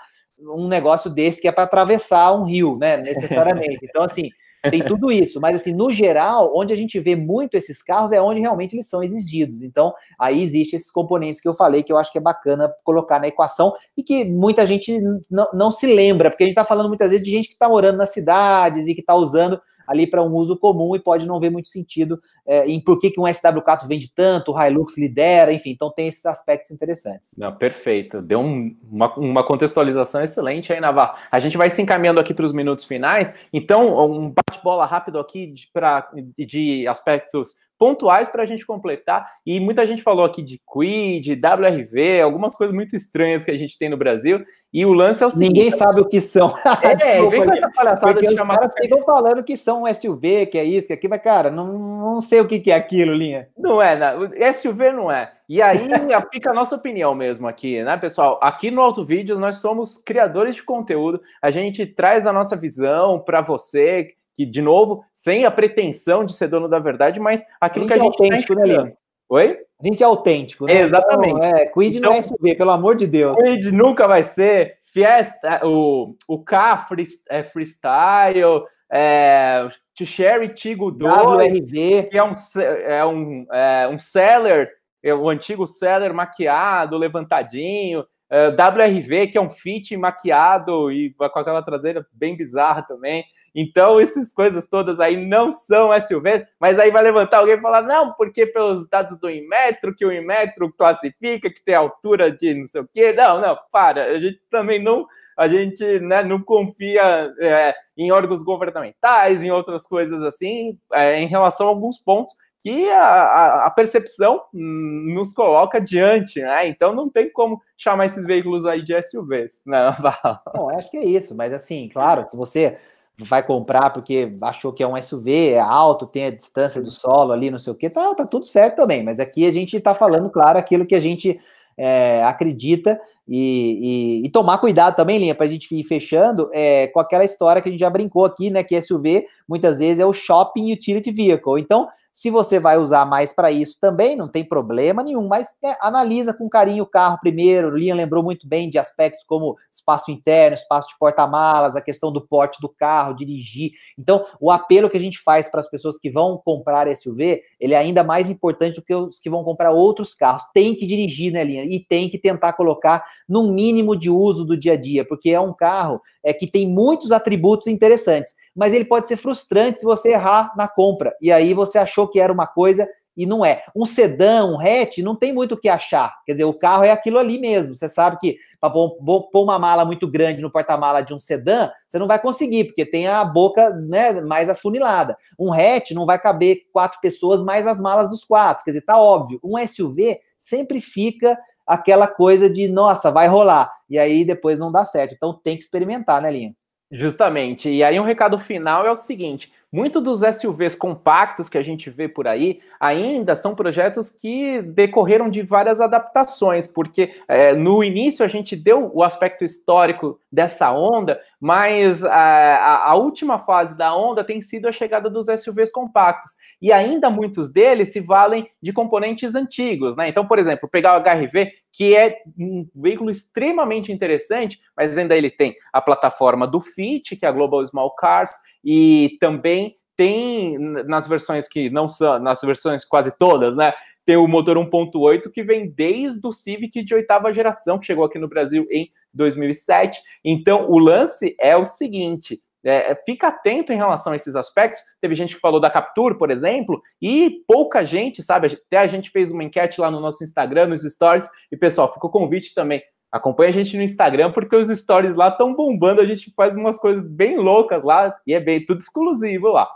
um negócio desse que é para atravessar um rio, né? Necessariamente. Então, assim tem tudo isso, mas assim, no geral, onde a gente vê muito esses carros é onde realmente eles são exigidos. Então, aí existe esses componentes que eu falei que eu acho que é bacana colocar na equação e que muita gente não, não se lembra, porque a gente está falando muitas vezes de gente que está morando nas cidades e que está usando ali para um uso comum e pode não ver muito sentido é, em por que, que um SW4 vende tanto, o Hilux lidera, enfim, então tem esses aspectos interessantes. Não, perfeito, deu um, uma, uma, contextualização excelente aí, Navarro. A gente vai se encaminhando aqui para os minutos finais, então um bate-bola rápido aqui de, pra, de aspectos pontuais para a gente completar. E muita gente falou aqui de Quid, WRV, algumas coisas muito estranhas que a gente tem no Brasil. E o lance é o seguinte: ninguém sabe o que são. É, Desculpa, vem com essa palhaçada de chamar. Os caras ficam falando que são um SUV, que é isso, que é aquilo, mas, cara, não, não sei o que, que é aquilo, linha. Não é, não. SUV não é. E aí fica a nossa opinião mesmo aqui, né, pessoal? Aqui no Auto Vídeos nós somos criadores de conteúdo, a gente traz a nossa visão para você que, de novo, sem a pretensão de ser dono da verdade, mas aquilo que a gente é autêntico, tá né, Oi? A gente é autêntico, né? Exatamente. Então, é, Quid então, não é SUV, pelo amor de Deus. Quid nunca vai ser. Fiesta, o, o K free, é freestyle, é, Cherry Tigo 2, WRV. que é um, é um, é um seller, é o antigo seller maquiado, levantadinho, é, WRV, que é um fit maquiado e com aquela traseira bem bizarra também. Então, essas coisas todas aí não são SUV, mas aí vai levantar alguém e falar, não, porque pelos dados do Inmetro, que o Inmetro classifica que tem altura de não sei o quê. Não, não, para. A gente também não, a gente né, não confia é, em órgãos governamentais, em outras coisas assim, é, em relação a alguns pontos que a, a, percepção nos coloca diante, né? Então não tem como chamar esses veículos aí de SUVs, né? Não, acho que é isso, mas assim, claro, se você vai comprar porque achou que é um SUV, é alto, tem a distância do solo ali, não sei o que, tá, tá tudo certo também. Mas aqui a gente está falando, claro, aquilo que a gente é, acredita e, e, e, tomar cuidado também, Linha, para a gente ir fechando é, com aquela história que a gente já brincou aqui, né? Que SUV muitas vezes é o shopping utility vehicle. Então, se você vai usar mais para isso também, não tem problema nenhum, mas é, analisa com carinho o carro primeiro. O Liam lembrou muito bem de aspectos como espaço interno, espaço de porta-malas, a questão do porte do carro, dirigir. Então, o apelo que a gente faz para as pessoas que vão comprar SUV, ele é ainda mais importante do que os que vão comprar outros carros. Tem que dirigir, né, Linha? E tem que tentar colocar no mínimo de uso do dia a dia, porque é um carro é, que tem muitos atributos interessantes mas ele pode ser frustrante se você errar na compra. E aí você achou que era uma coisa e não é. Um sedã, um hatch, não tem muito o que achar. Quer dizer, o carro é aquilo ali mesmo. Você sabe que para pôr uma mala muito grande no porta-mala de um sedã, você não vai conseguir, porque tem a boca né, mais afunilada. Um hatch não vai caber quatro pessoas mais as malas dos quatro. Quer dizer, tá óbvio. Um SUV sempre fica aquela coisa de, nossa, vai rolar. E aí depois não dá certo. Então tem que experimentar, né, Linha? Justamente. E aí um recado final é o seguinte: muitos dos SUVs compactos que a gente vê por aí ainda são projetos que decorreram de várias adaptações, porque é, no início a gente deu o aspecto histórico dessa onda, mas a, a, última fase da onda tem sido a chegada dos SUVs compactos. E ainda muitos deles se valem de componentes antigos, né? Então, por exemplo, pegar o HRV, que é um veículo extremamente interessante, mas ainda ele tem a plataforma do Fit, que é a Global Small Cars, e também tem nas versões que não são, nas versões quase todas, né? Tem o motor 1.8 que vem desde o Civic de oitava geração, que chegou aqui no Brasil em 2007. Então, o lance é o seguinte: é, fica atento em relação a esses aspectos. Teve gente que falou da Capture, por exemplo, e pouca gente, sabe? Até a gente fez uma enquete lá no nosso Instagram, nos stories, e pessoal, ficou convite também. Acompanhe a gente no Instagram, porque os stories lá estão bombando, a gente faz umas coisas bem loucas lá, e é bem tudo exclusivo lá.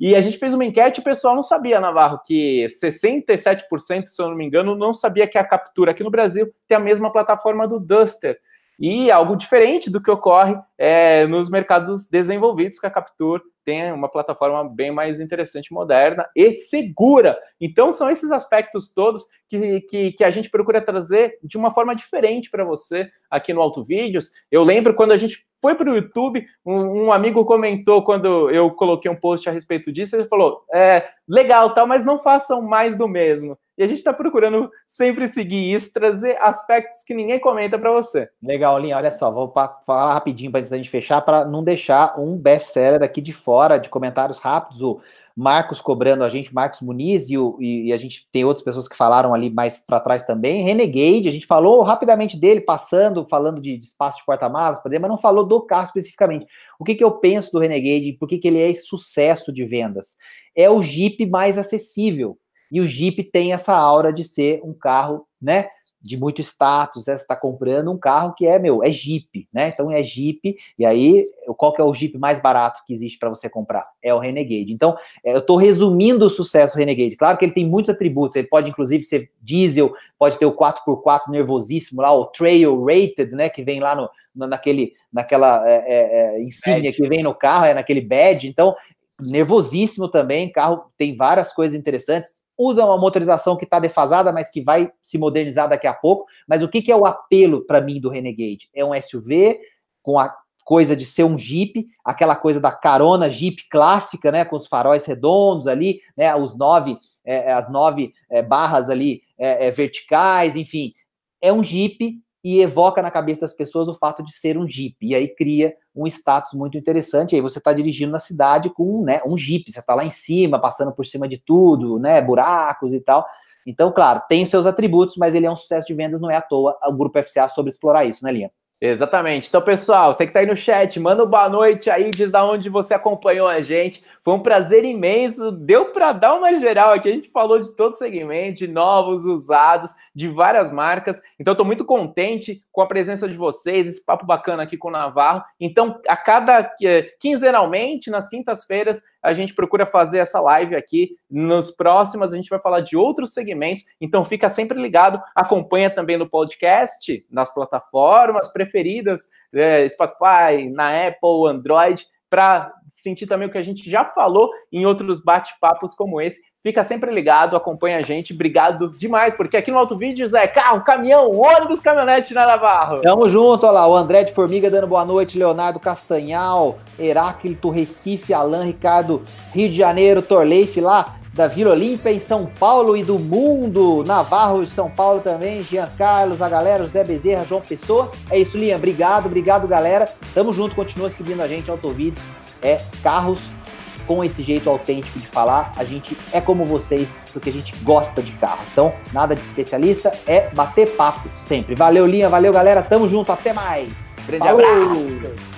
E a gente fez uma enquete o pessoal não sabia, Navarro, que 67%, se eu não me engano, não sabia que a Captura aqui no Brasil tem a mesma plataforma do Duster. E algo diferente do que ocorre é, nos mercados desenvolvidos, que a Capture tem uma plataforma bem mais interessante, moderna e segura. Então, são esses aspectos todos que, que, que a gente procura trazer de uma forma diferente para você aqui no Auto Vídeos. Eu lembro quando a gente foi para o YouTube, um, um, amigo comentou quando eu coloquei um post a respeito disso, ele falou: é legal, tal, mas não façam mais do mesmo. E a gente está procurando sempre seguir isso, trazer aspectos que ninguém comenta para você. Legal, Linha. Olha só, vou falar rapidinho para da gente fechar, para não deixar um best-seller aqui de fora de comentários rápidos. O Marcos cobrando a gente, Marcos Muniz, e, o, e, a gente tem outras pessoas que falaram ali mais para trás também. Renegade, a gente falou rapidamente dele, passando, falando de, de espaço de porta-malas, mas não falou do carro especificamente. O que, que eu penso do Renegade? Por que, que ele é sucesso de vendas? É o Jeep mais acessível. E o Jeep tem essa aura de ser um carro, né, de muito status, né? Você está comprando um carro que é, meu, é Jeep, né? Então é Jeep, e aí, qual que é o Jeep mais barato que existe para você comprar? É o Renegade. Então, é, eu estou resumindo o sucesso do Renegade. Claro que ele tem muitos atributos, ele pode inclusive ser diesel, pode ter o 4x4 nervosíssimo lá, o Trail Rated, né, que vem lá no, naquele, naquela é, é, é, insígnia que vem no carro, é naquele badge, então nervosíssimo também, carro tem várias coisas interessantes, usa uma motorização que está defasada, mas que vai se modernizar daqui a pouco. Mas o que, que é o apelo para mim do Renegade? É um SUV com a coisa de ser um Jeep, aquela coisa da carona Jeep clássica, né, com os faróis redondos ali, né, os nove, é, as nove é, barras ali é, verticais, enfim, é um Jeep e evoca na cabeça das pessoas o fato de ser um Jeep. E aí cria um status muito interessante. Aí você está dirigindo na cidade com né, um Jeep, você está lá em cima, passando por cima de tudo, né? Buracos e tal. Então, claro, tem seus atributos, mas ele é um sucesso de vendas, não é à toa o Grupo FCA sobre explorar isso, né, Linha? Exatamente. Então, pessoal, você que está aí no chat, manda um boa noite aí, diz da onde você acompanhou a gente. Foi um prazer imenso. Deu para dar uma geral aqui. A gente falou de todo segmento, de novos, usados, de várias marcas. Então, estou muito contente com a presença de vocês, esse papo bacana aqui com o Navarro. Então, a cada eh, quinzenalmente, nas quintas-feiras, a gente procura fazer essa live aqui. Nos próximos, a gente vai falar de outros segmentos. Então, fica sempre ligado. Acompanha também no podcast, nas plataformas preferidas, é, Spotify, na Apple, Android, para sentir também o que a gente já falou em outros bate-papos como esse. Fica sempre ligado, acompanha a gente. Obrigado demais, porque aqui no Auto Vídeos é carro, caminhão, ônibus, caminhonete na Navarro. Tamo junto, olha lá. O André de Formiga dando boa noite, Leonardo Castanhal, Heráclito Recife, Alan Ricardo, Rio de Janeiro, Torleif lá da Vila Olímpia em São Paulo e do mundo. Navarro de São Paulo também, Jean Carlos, a galera, José Bezerra, João Pessoa. É isso, Linha. Obrigado, obrigado, galera. Tamo junto, continua seguindo a gente, Autovídeos. É carros com esse jeito autêntico de falar. A gente é como vocês, porque a gente gosta de carro. Então, nada de especialista, é bater papo sempre. Valeu, Linha, valeu, galera. Tamo junto, até mais. Grande Falou. abraço.